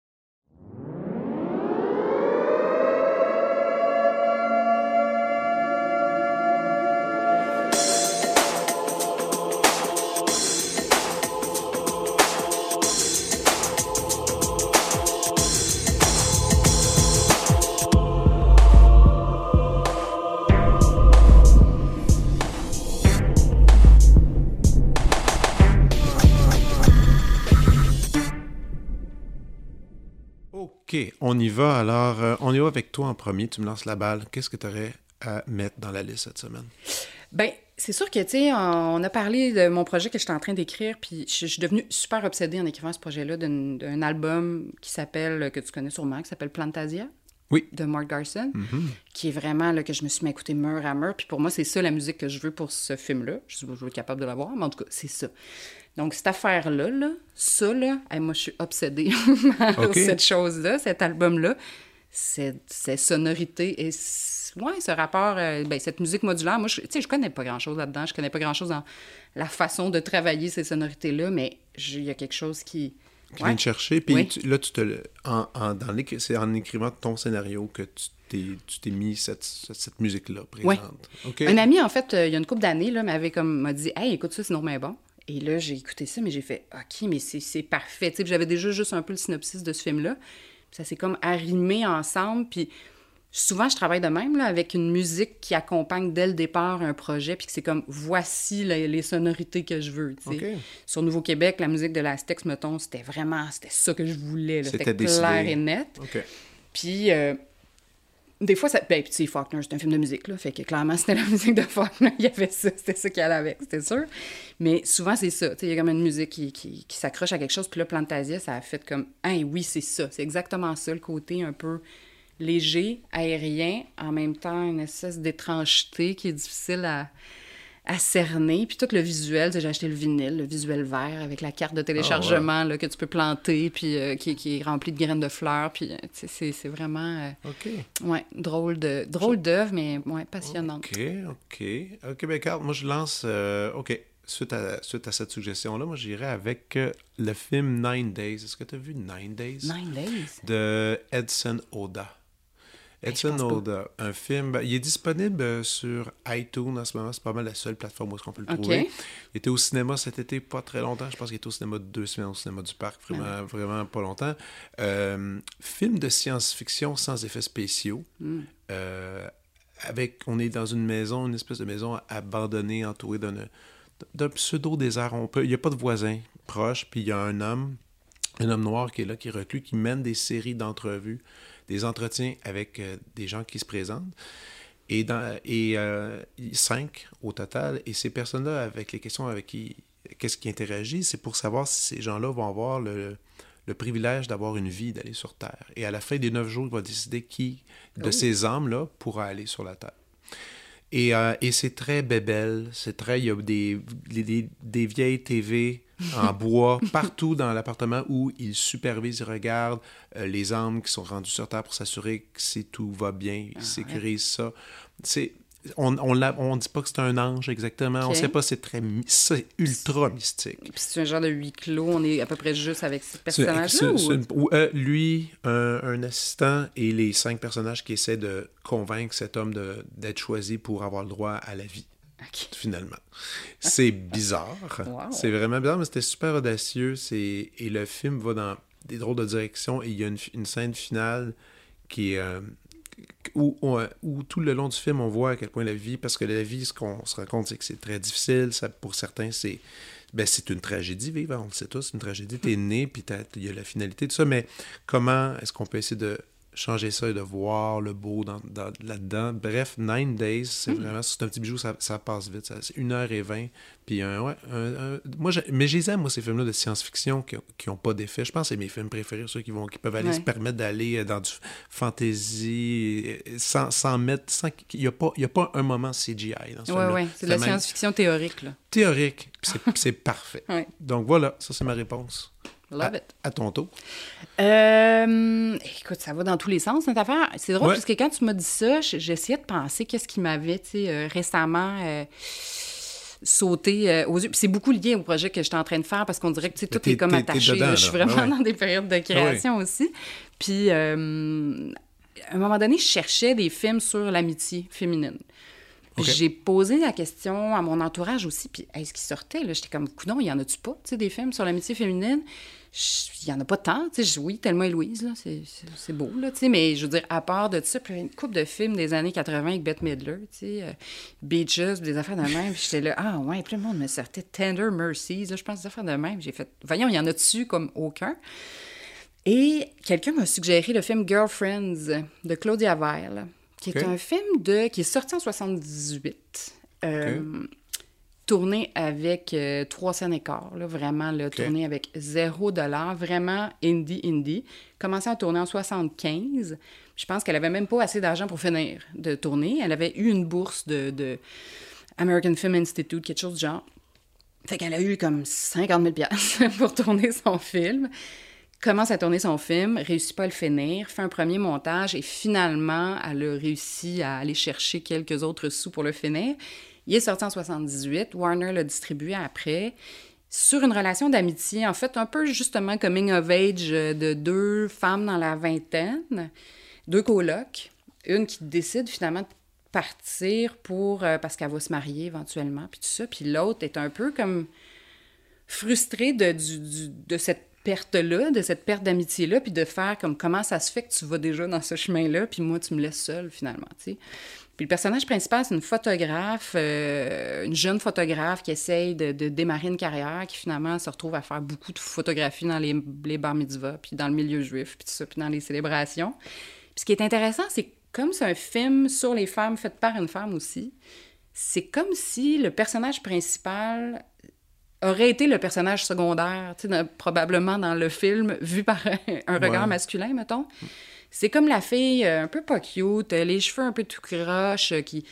OK, on y va. Alors, euh, on y va avec toi en premier. Tu me lances la balle. Qu'est-ce que tu aurais à mettre dans la liste cette semaine? Ben, c'est sûr que, tu sais, on a parlé de mon projet que j'étais en train d'écrire, puis je je suis devenue super obsédée en écrivant ce projet-là d'un album qui s'appelle, que tu connais sûrement, qui s'appelle Plantasia. Oui. De Mark Garson, qui est vraiment là, que je me suis mis à écouter mur à mur. Puis pour moi, c'est ça la musique que je veux pour ce film-là. Je je être capable de l'avoir, mais en tout cas, c'est ça. Donc, cette affaire-là, là, ça, là, hey, moi, je suis obsédée par cette chose-là, cet album-là. Cette, cette sonorité et ouais, ce rapport, euh, ben, cette musique modulaire. Moi, je, je connais pas grand-chose là-dedans. Je connais pas grand-chose dans la façon de travailler ces sonorités-là, mais il y a quelque chose qui... Qui Ouais. vient te chercher. Puis Oui. là, tu te en, en- dans c'est en écrivant ton scénario que tu t'es, tu t'es mis cette, cette, musique-là présente. Un ami, en fait, euh, il y a une couple d'années, là, m'avait comme m'a dit Hey, écoute ça, c'est normalement bon. Et là, j'ai écouté ça, mais j'ai fait OK, mais c'est c'est parfait. Tu sais, puis j'avais déjà juste un peu le synopsis de ce film-là. Ça s'est comme arrimé ensemble. Puis souvent, je travaille de même, là, avec une musique qui accompagne dès le départ un projet, puis que c'est comme voici les, les sonorités que je veux. Sur Nouveau-Québec, la musique de l'Aztex, mettons, c'était vraiment c'était ça que je voulais. C'était clair et net. Puis, euh, des fois, ça. Ben, tu sais, Faulkner, c'est un film de musique, là. Fait que clairement, c'était la musique de Faulkner. Il y avait ça. C'était ça qui allait avec, c'était sûr. Mais souvent, c'est ça. Tu sais, il y a comme une musique qui, qui, qui s'accroche à quelque chose. Puis là, Plantasia, ça a fait comme. Ah, oui, c'est ça. C'est exactement ça, le côté un peu léger, aérien, en même temps, une espèce d'étrangeté qui est difficile à à cerner. Puis tout le visuel, j'ai acheté le vinyle, le visuel vert avec la carte de téléchargement là, que tu peux planter, puis euh, qui, qui est rempli de graines de fleurs. Puis euh, c'est, vraiment euh, ouais, drôle, de, drôle d'œuvre, mais ouais, passionnante. OK, OK. OK, ben, Carl, moi, je lance... euh, OK. Suite à, suite à cette suggestion-là, moi, j'irai avec le film Nine Days. Est-ce que tu as vu Nine Days? Nine Days? de Edson Oda. Edson. Oda, un film, ben, il est disponible euh, sur iTunes en ce moment, c'est pas mal la seule plateforme où est-ce qu'on peut le trouver. Il était au cinéma cet été, pas très longtemps, je pense qu'il était au cinéma deux semaines au cinéma du parc, vraiment, Ah vraiment pas longtemps. Euh, film de science-fiction sans effets spéciaux. Hmm. Euh, avec, on est dans une maison, une espèce de maison abandonnée, entourée d'un, d'un pseudo-désert. On peut, il n'y a pas de voisins proches, puis il y a un homme un homme noir qui est là, qui est reclus, qui mène des séries d'entrevues, des entretiens avec euh, des gens qui se présentent. Et, dans, et euh, cinq au total. Et ces personnes-là, avec les questions avec qui, qu'est-ce qui interagit, c'est pour savoir si ces gens-là vont avoir le, le privilège d'avoir une vie, d'aller sur Terre. Et à la fin des neuf jours, il va décider qui de ces âmes-là pourra aller sur la Terre. Et, euh, et c'est très bébelle, c'est très... Il y a des, des, des vieilles TV en bois partout dans l'appartement où ils supervisent, ils regardent euh, les âmes qui sont rendues sur Terre pour s'assurer que si tout va bien, ils sécurisent ça. C'est on, on, on dit pas que c'est un ange exactement. On sait pas, c'est très c'est ultra mystique. Puis c'est un genre de huis clos, on est à peu près juste avec ces personnages-là? Ou... Euh, lui, un, assistant et les cinq personnages qui essaient de convaincre cet homme d'être choisi pour avoir le droit à la vie. Finalement. C'est bizarre. C'est vraiment bizarre, mais c'était super audacieux. Et le film va dans des drôles de directions et il y a une, scène finale qui est. Euh, où, tout le long du film, on voit à quel point la vie, parce que la vie, ce qu'on se rend compte, c'est que c'est très difficile. Ça, pour certains, c'est ben, c'est une tragédie vivre, on le sait tous, une tragédie. T'es né, puis il y a la finalité, tout ça, mais comment est-ce qu'on peut essayer de changer ça et de voir le beau dans, là-dedans. Bref, Nine Days, c'est hmm. vraiment, c'est un petit bijou, ça, ça passe vite. C'est une heure et vingt. Puis, un, ouais, moi, mais je les aime, moi, ces films-là de science-fiction qui n'ont pas d'effet. Je pense que c'est mes films préférés, ceux qui, vont, qui peuvent aller se permettre d'aller euh, dans du fantasy euh, sans, sans mettre. Sans, il n'y a, pas, a pas un moment CGI dans ce film-là. Oui, oui, c'est de la science-fiction théorique. Là. Théorique, c'est parfait. Donc voilà, ça, c'est ma réponse. Love it. À ton tour. Euh, écoute, ça va dans tous les sens, cette affaire. C'est drôle parce que quand tu m'as dit ça, j'essayais de penser qu'est-ce qui m'avait euh, récemment euh, sauté aux yeux. Puis c'est beaucoup lié au projet que j'étais en train de faire parce qu'on dirait que tout est comme attaché. je suis vraiment dans des périodes de création aussi. Puis à un moment donné, je cherchais des films sur l'amitié féminine. J'ai posé la question à mon entourage aussi, puis est-ce qui sortait? J'étais comme, non, il y en a-tu pas, des films sur l'amitié féminine? Il y en a pas tant, tu sais, oui, tellement Louise, c'est beau, là, tu sais, mais je veux dire, à part de ça, puis une couple de films des années 80 avec Bette Midler, tu sais, euh, Beaches, des affaires de même, j'étais là, ah ouais, puis le monde me sortait Tender Mercies, je pense des affaires de même, j'ai fait, voyons, il y en a dessus comme aucun? Et quelqu'un m'a suggéré le film Girlfriends de Claudia Weil qui est un film de qui est sorti en 78. Euh, tourné avec euh, trois scènes et quart, là, vraiment, là, tourné avec zéro dollar, vraiment indie, indie. Commencé à tourner en 75. Je pense qu'elle avait même pas assez d'argent pour finir de tourner. Elle avait eu une bourse de, de American Film Institute, quelque chose du genre. Fait qu'elle a eu comme 50 000 pour tourner son film commence à tourner son film, réussit pas à le finir, fait un premier montage et finalement, elle a réussi à aller chercher quelques autres sous pour le finir. Il est sorti en 78, Warner l'a distribué après sur une relation d'amitié, en fait, un peu justement coming of age de deux femmes dans la vingtaine, deux colocs, une qui décide finalement de partir pour euh, parce qu'elle va se marier éventuellement, puis tout ça, puis l'autre est un peu comme frustrée de, de cette perte-là, de cette perte d'amitié-là, puis de faire comme comment ça se fait que tu vas déjà dans ce chemin-là, puis moi, tu me laisses seule, finalement, tu sais. Puis le personnage principal, c'est une photographe, euh, une jeune photographe qui essaye de, démarrer une carrière, qui finalement se retrouve à faire beaucoup de photographies dans les, les bar mitzvahs, puis dans le milieu juif, puis tout ça, puis dans les célébrations. Puis ce qui est intéressant, c'est comme c'est un film sur les femmes fait par une femme aussi, c'est comme si le personnage principal aurait été le personnage secondaire, probablement dans le film, vu par un, regard masculin, mettons. C'est comme la fille euh, un peu pas cute, euh, les cheveux un peu tout croche, euh, qui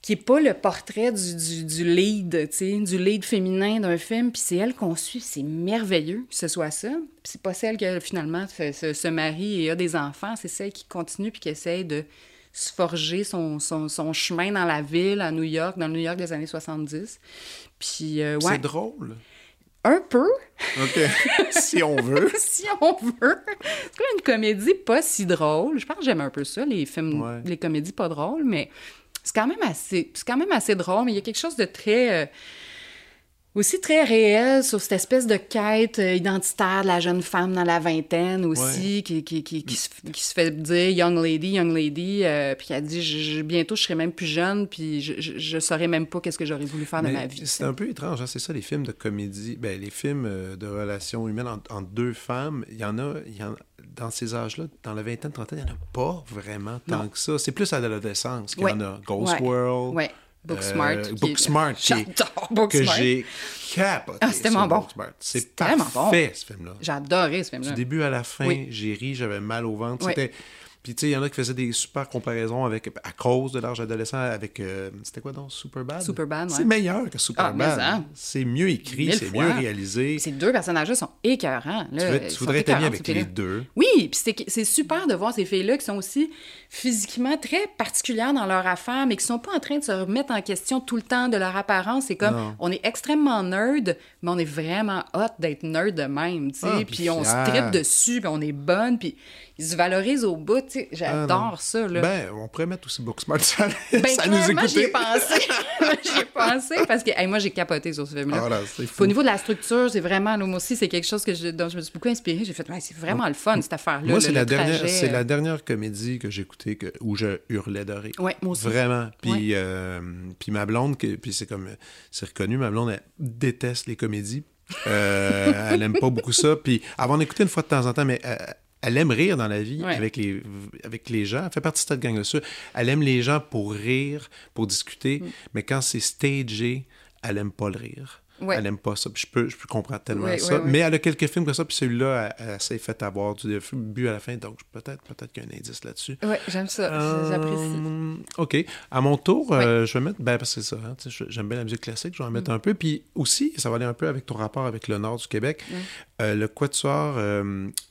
qui est pas le portrait du, du, lead, du lead féminin d'un film, puis c'est elle qu'on suit, c'est merveilleux que ce soit ça. c'est pas celle qui finalement se, se, marie et a des enfants, c'est celle qui continue puis qui essaye de se forger son, son, son, chemin dans la ville, à New York, dans le New York des années 70. Puis, euh, ouais. C'est drôle. Un peu. OK. si on veut. si on veut. C'est comme une comédie pas si drôle? Je pense que j'aime un peu ça, les films, les comédies pas drôles, mais c'est quand même assez, c'est quand même assez drôle, mais il y a quelque chose de très. Euh, aussi très réel sur cette espèce de quête euh, identitaire de la jeune femme dans la vingtaine aussi, qui, qui, qui, qui, se, fait dire Young Lady, Young Lady, euh, puis qui a dit je, bientôt je serai même plus jeune, puis je, je, saurais même pas qu'est-ce que j'aurais voulu faire de ma vie. C'est un peu étrange, hein, c'est ça, les films de comédie, ben, les films euh, de relations humaines entre, deux femmes, il y en a, il y en, dans ces âges-là, dans la vingtaine, trentaine, il n'y en a pas vraiment tant que ça. C'est plus à l'adolescence qu'il y en a. Ghost World. Ouais. Booksmart. Euh, Booksmart, J'adore que j'ai capoté. Ah, c'était bon. C'est parfait, bon. ce film-là. J'adorais ce film-là. Du début à la fin, j'ai ri, j'avais mal au ventre. C'était Puis, tu sais, il y en a qui faisaient des super comparaisons avec, à cause de l'âge adolescent avec, euh, c'était quoi donc, Superbad? Superbad, ouais. C'est meilleur que Superbad. Ah, c'est mieux écrit, c'est mieux réalisé. Ces deux personnages-là sont écœurants. Là. Tu, voudrais être ami avec les deux. Oui, puis c'est super de voir ces filles-là qui sont aussi physiquement très particulières dans leur affaire, mais qui sont pas en train de se remettre en question tout le temps de leur apparence. C'est comme, on est extrêmement nerd, mais on est vraiment hot d'être nerd de même, tu sais. Ah, puis on se tripe dessus, puis on est bonne, puis ils se valorisent au bout, tu. J'adore ah, ça, là. Ben, on pourrait mettre aussi Booksmart, ça, ben, ça nous écouter. j'y ai pensé. j'y ai pensé, parce que moi, j'ai capoté sur ce film-là. Ah, au niveau de la structure, c'est vraiment, là, moi aussi, c'est quelque chose que je, dont je me suis beaucoup inspirée. J'ai fait, c'est vraiment le fun, cette affaire-là. Moi, c'est la, dernière, c'est la dernière comédie que j'ai écoutée que, où je hurlais de rire. Ouais, moi aussi. Vraiment. Puis, euh, puis ma blonde, puis c'est comme, c'est reconnu, ma blonde, elle déteste les comédies. Euh, elle aime pas beaucoup ça. Puis avant d'écouter une fois de temps en temps, mais euh, elle aime rire dans la vie avec, les, avec les gens. Elle fait partie de cette gang-là. Elle aime les gens pour rire, pour discuter, mm. mais quand c'est stagé, elle aime pas le rire. Elle aime pas ça. je peux, je peux comprendre tellement ça. Mais elle a quelques films comme ça, puis celui-là, elle, s'est fait avoir du but à la fin, donc peut-être peut qu'il y a un indice là-dessus. Oui, j'aime ça. J'apprécie. Euh, OK. À mon tour, euh, je vais mettre. Ben, parce que c'est ça. Hein, j'aime bien la musique classique, je vais en mettre mm. un peu. Puis aussi, ça va aller un peu avec ton rapport avec le nord du Québec. Euh, le Quatuor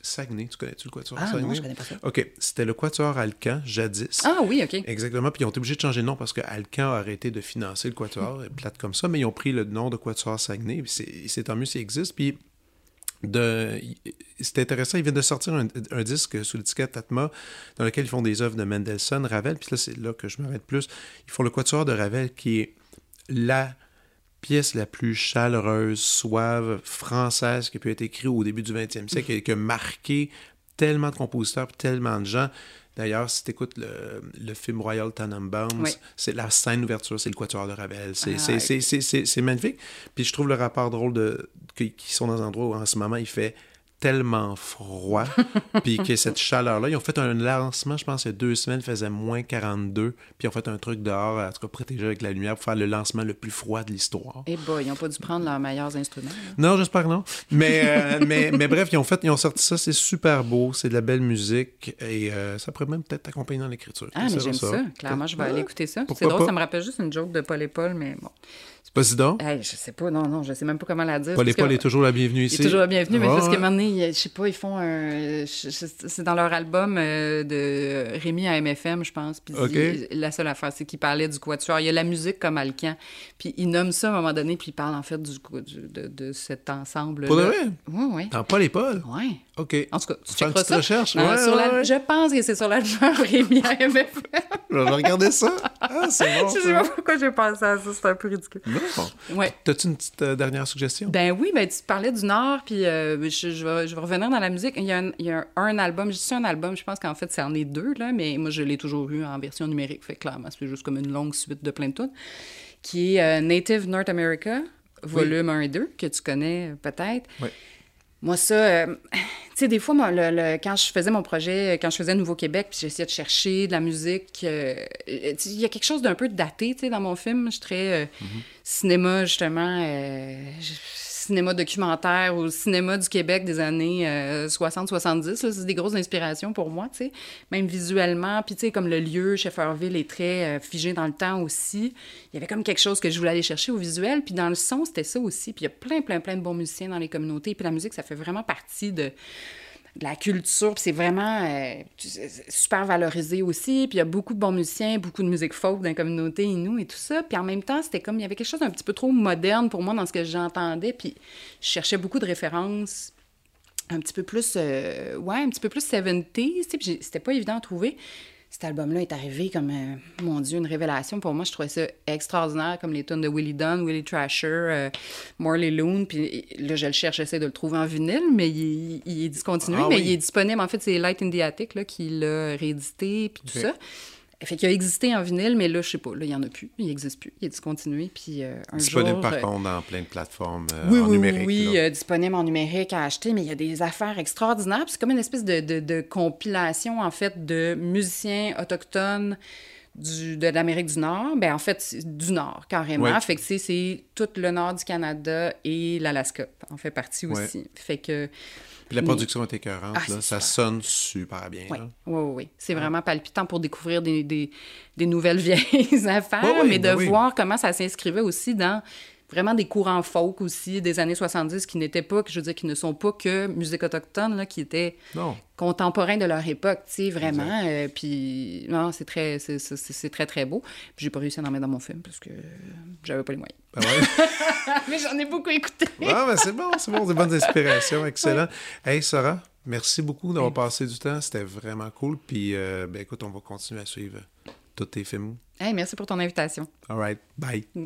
Saguenay. Tu connais-tu le Quatuor ah, Saguenay? Non, je connais pas ça. OK. C'était le Quatuor Alcan, jadis. Ah oui, OK. Exactement. Puis ils ont été obligés de changer de nom parce que Alcan a arrêté de financer le Quatuor, plate comme ça, mais ils ont pris le nom de Quatuor Saguenay. c'est tant mieux s'il existe. Puis c'est intéressant, ils viennent de sortir un, disque sous l'étiquette Atma dans lequel ils font des œuvres de Mendelssohn, Ravel, puis là c'est là que je m'arrête plus. Ils font le Quatuor de Ravel qui est la pièce la plus chaleureuse, suave, française qui a pu être écrite au début du 20e siècle et qui a marqué tellement de compositeurs, tellement de gens. D'ailleurs, si tu écoutes le, film Royal Tannenbaums, c'est la scène d'ouverture, c'est le quatuor de Ravel. Ah, c'est magnifique. Puis je trouve le rapport drôle de qu'ils sont dans un endroit où en ce moment il fait tellement froid, puis que cette chaleur-là, ils ont fait un lancement, je pense, il y a deux semaines, il faisait moins 42, puis ils ont fait un truc dehors, en tout cas protégé avec la lumière, pour faire le lancement le plus froid de l'histoire. Eh bah, ils n'ont pas dû prendre leurs meilleurs instruments. Non, j'espère que non. Mais, euh, mais, mais, bref, ils ont, fait, ils ont sorti ça, c'est super beau, c'est de la belle musique, et euh, ça pourrait même peut-être t'accompagner dans l'écriture. Ah, mais j'aime ça. Clairement, je vais aller écouter ça. C'est drôle, ça me rappelle juste une joke de Paul et Paul, mais bon. Hey, je sais pas, non, non, je sais même pas comment la dire. Paul et Paul est toujours la bienvenue ici. Il est toujours la bienvenue, mais parce un moment donné, je sais pas, ils font un. C'est dans leur album euh, de Rémi à MFM, je pense. Puis la seule affaire, c'est qu'il parlait du quatuor. Il y a la musique comme Alcan. Puis il nomme ça à un moment donné, puis il parle en fait du, de, de, cet ensemble. Pour de vrai? Oui, oui. Dans Paul et Paul? Oui. OK. En tout cas, tu fais une petite recherche? ouais, Je pense que c'est sur l'album Rémi à MFM. je vais regarder ça. Ah, c'est bon. Je sais pas pourquoi j'ai pensé à ça, c'est un peu ridicule. Non. Ouais. T'as-tu une petite euh, dernière suggestion? Ben oui, ben tu parlais du Nord, puis euh, je, je, vais, je, vais, revenir dans la musique. Il y a un, il y a un, album, je dis un album, je pense qu'en fait, c'est en est deux, là, mais moi, je l'ai toujours eu en version numérique, fait clairement, c'est juste comme une longue suite de plein de tunes, qui est euh, Native North America, volume 1 et 2, que tu connais peut-être. Oui. Moi, ça, tu sais, des fois, moi, le, quand je faisais mon projet, quand je faisais Nouveau-Québec, puis j'essayais de chercher de la musique, il y a quelque chose d'un peu daté, tu sais, dans mon film. Je suis très mm-hmm. cinéma, justement, cinéma documentaire ou cinéma du Québec des années 60-70. Euh, c'est des grosses inspirations pour moi, tu. Même visuellement, puis tu comme le lieu, Shefferville est très euh, figé dans le temps aussi. Il y avait comme quelque chose que je voulais aller chercher au visuel. Puis dans le son, c'était ça aussi. Puis il y a plein, plein, plein de bons musiciens dans les communautés. Puis la musique, ça fait vraiment partie de la culture, c'est vraiment euh, super valorisé aussi. Puis il y a beaucoup de bons musiciens, beaucoup de musique folk dans la communauté Inou et tout ça. Puis en même temps, c'était comme, il y avait quelque chose d'un petit peu trop moderne pour moi dans ce que j'entendais. Puis je cherchais beaucoup de références un petit peu plus, euh, ouais, un petit peu plus 70s, puis c'était pas évident à trouver cet album-là est arrivé comme, euh, mon Dieu, une révélation. Pour moi, je trouvais ça extraordinaire, comme les tunes de Willie Dunn, Willie Trasher, euh, Morley Loon. Puis là, je le cherche, j'essaie de le trouver en vinyle, mais il, est discontinué, ah mais il est disponible. En fait, c'est Light in the Attic là, qui l'a réédité, puis tout ça. Fait qu'il a existé en vinyle, mais là, je sais pas, là, il n'y en a plus. Il n'existe plus. Il est discontinué. Puis euh, un disponible par euh, contre dans plein de plateformes euh, oui, en oui, numérique. Oui, oui, disponible en numérique à acheter, mais il y a des affaires extraordinaires. C'est comme une espèce de, de, compilation, en fait, de musiciens autochtones du, de l'Amérique du Nord, ben en fait, du Nord, carrément. Fait que c'est tout le nord du Canada et l'Alaska en fait partie aussi. Fait que... Puis la production est écœurante, ah, là. ça sonne super bien. Oui, oui, oui. C'est vraiment palpitant pour découvrir des, des, des nouvelles vieilles affaires, mais de ben voir comment ça s'inscrivait aussi dans vraiment des courants folk aussi des années 70 qui n'étaient pas, je veux dire, qui ne sont pas que musique autochtone, là, qui étaient contemporains de leur époque, tu sais, vraiment. Euh, puis, non, c'est très, c'est très, très beau. Puis j'ai pas réussi à en mettre dans mon film parce que j'avais pas les moyens. Ah ouais. mais j'en ai beaucoup écouté. ah, mais c'est bon, c'est bon, des bonnes inspirations, excellent. Hey, Sarah, merci beaucoup d'avoir passé du temps, c'était vraiment cool. Puis, euh, ben écoute, on va continuer à suivre tous tes films. Hey, merci pour ton invitation. All right, bye. Mm.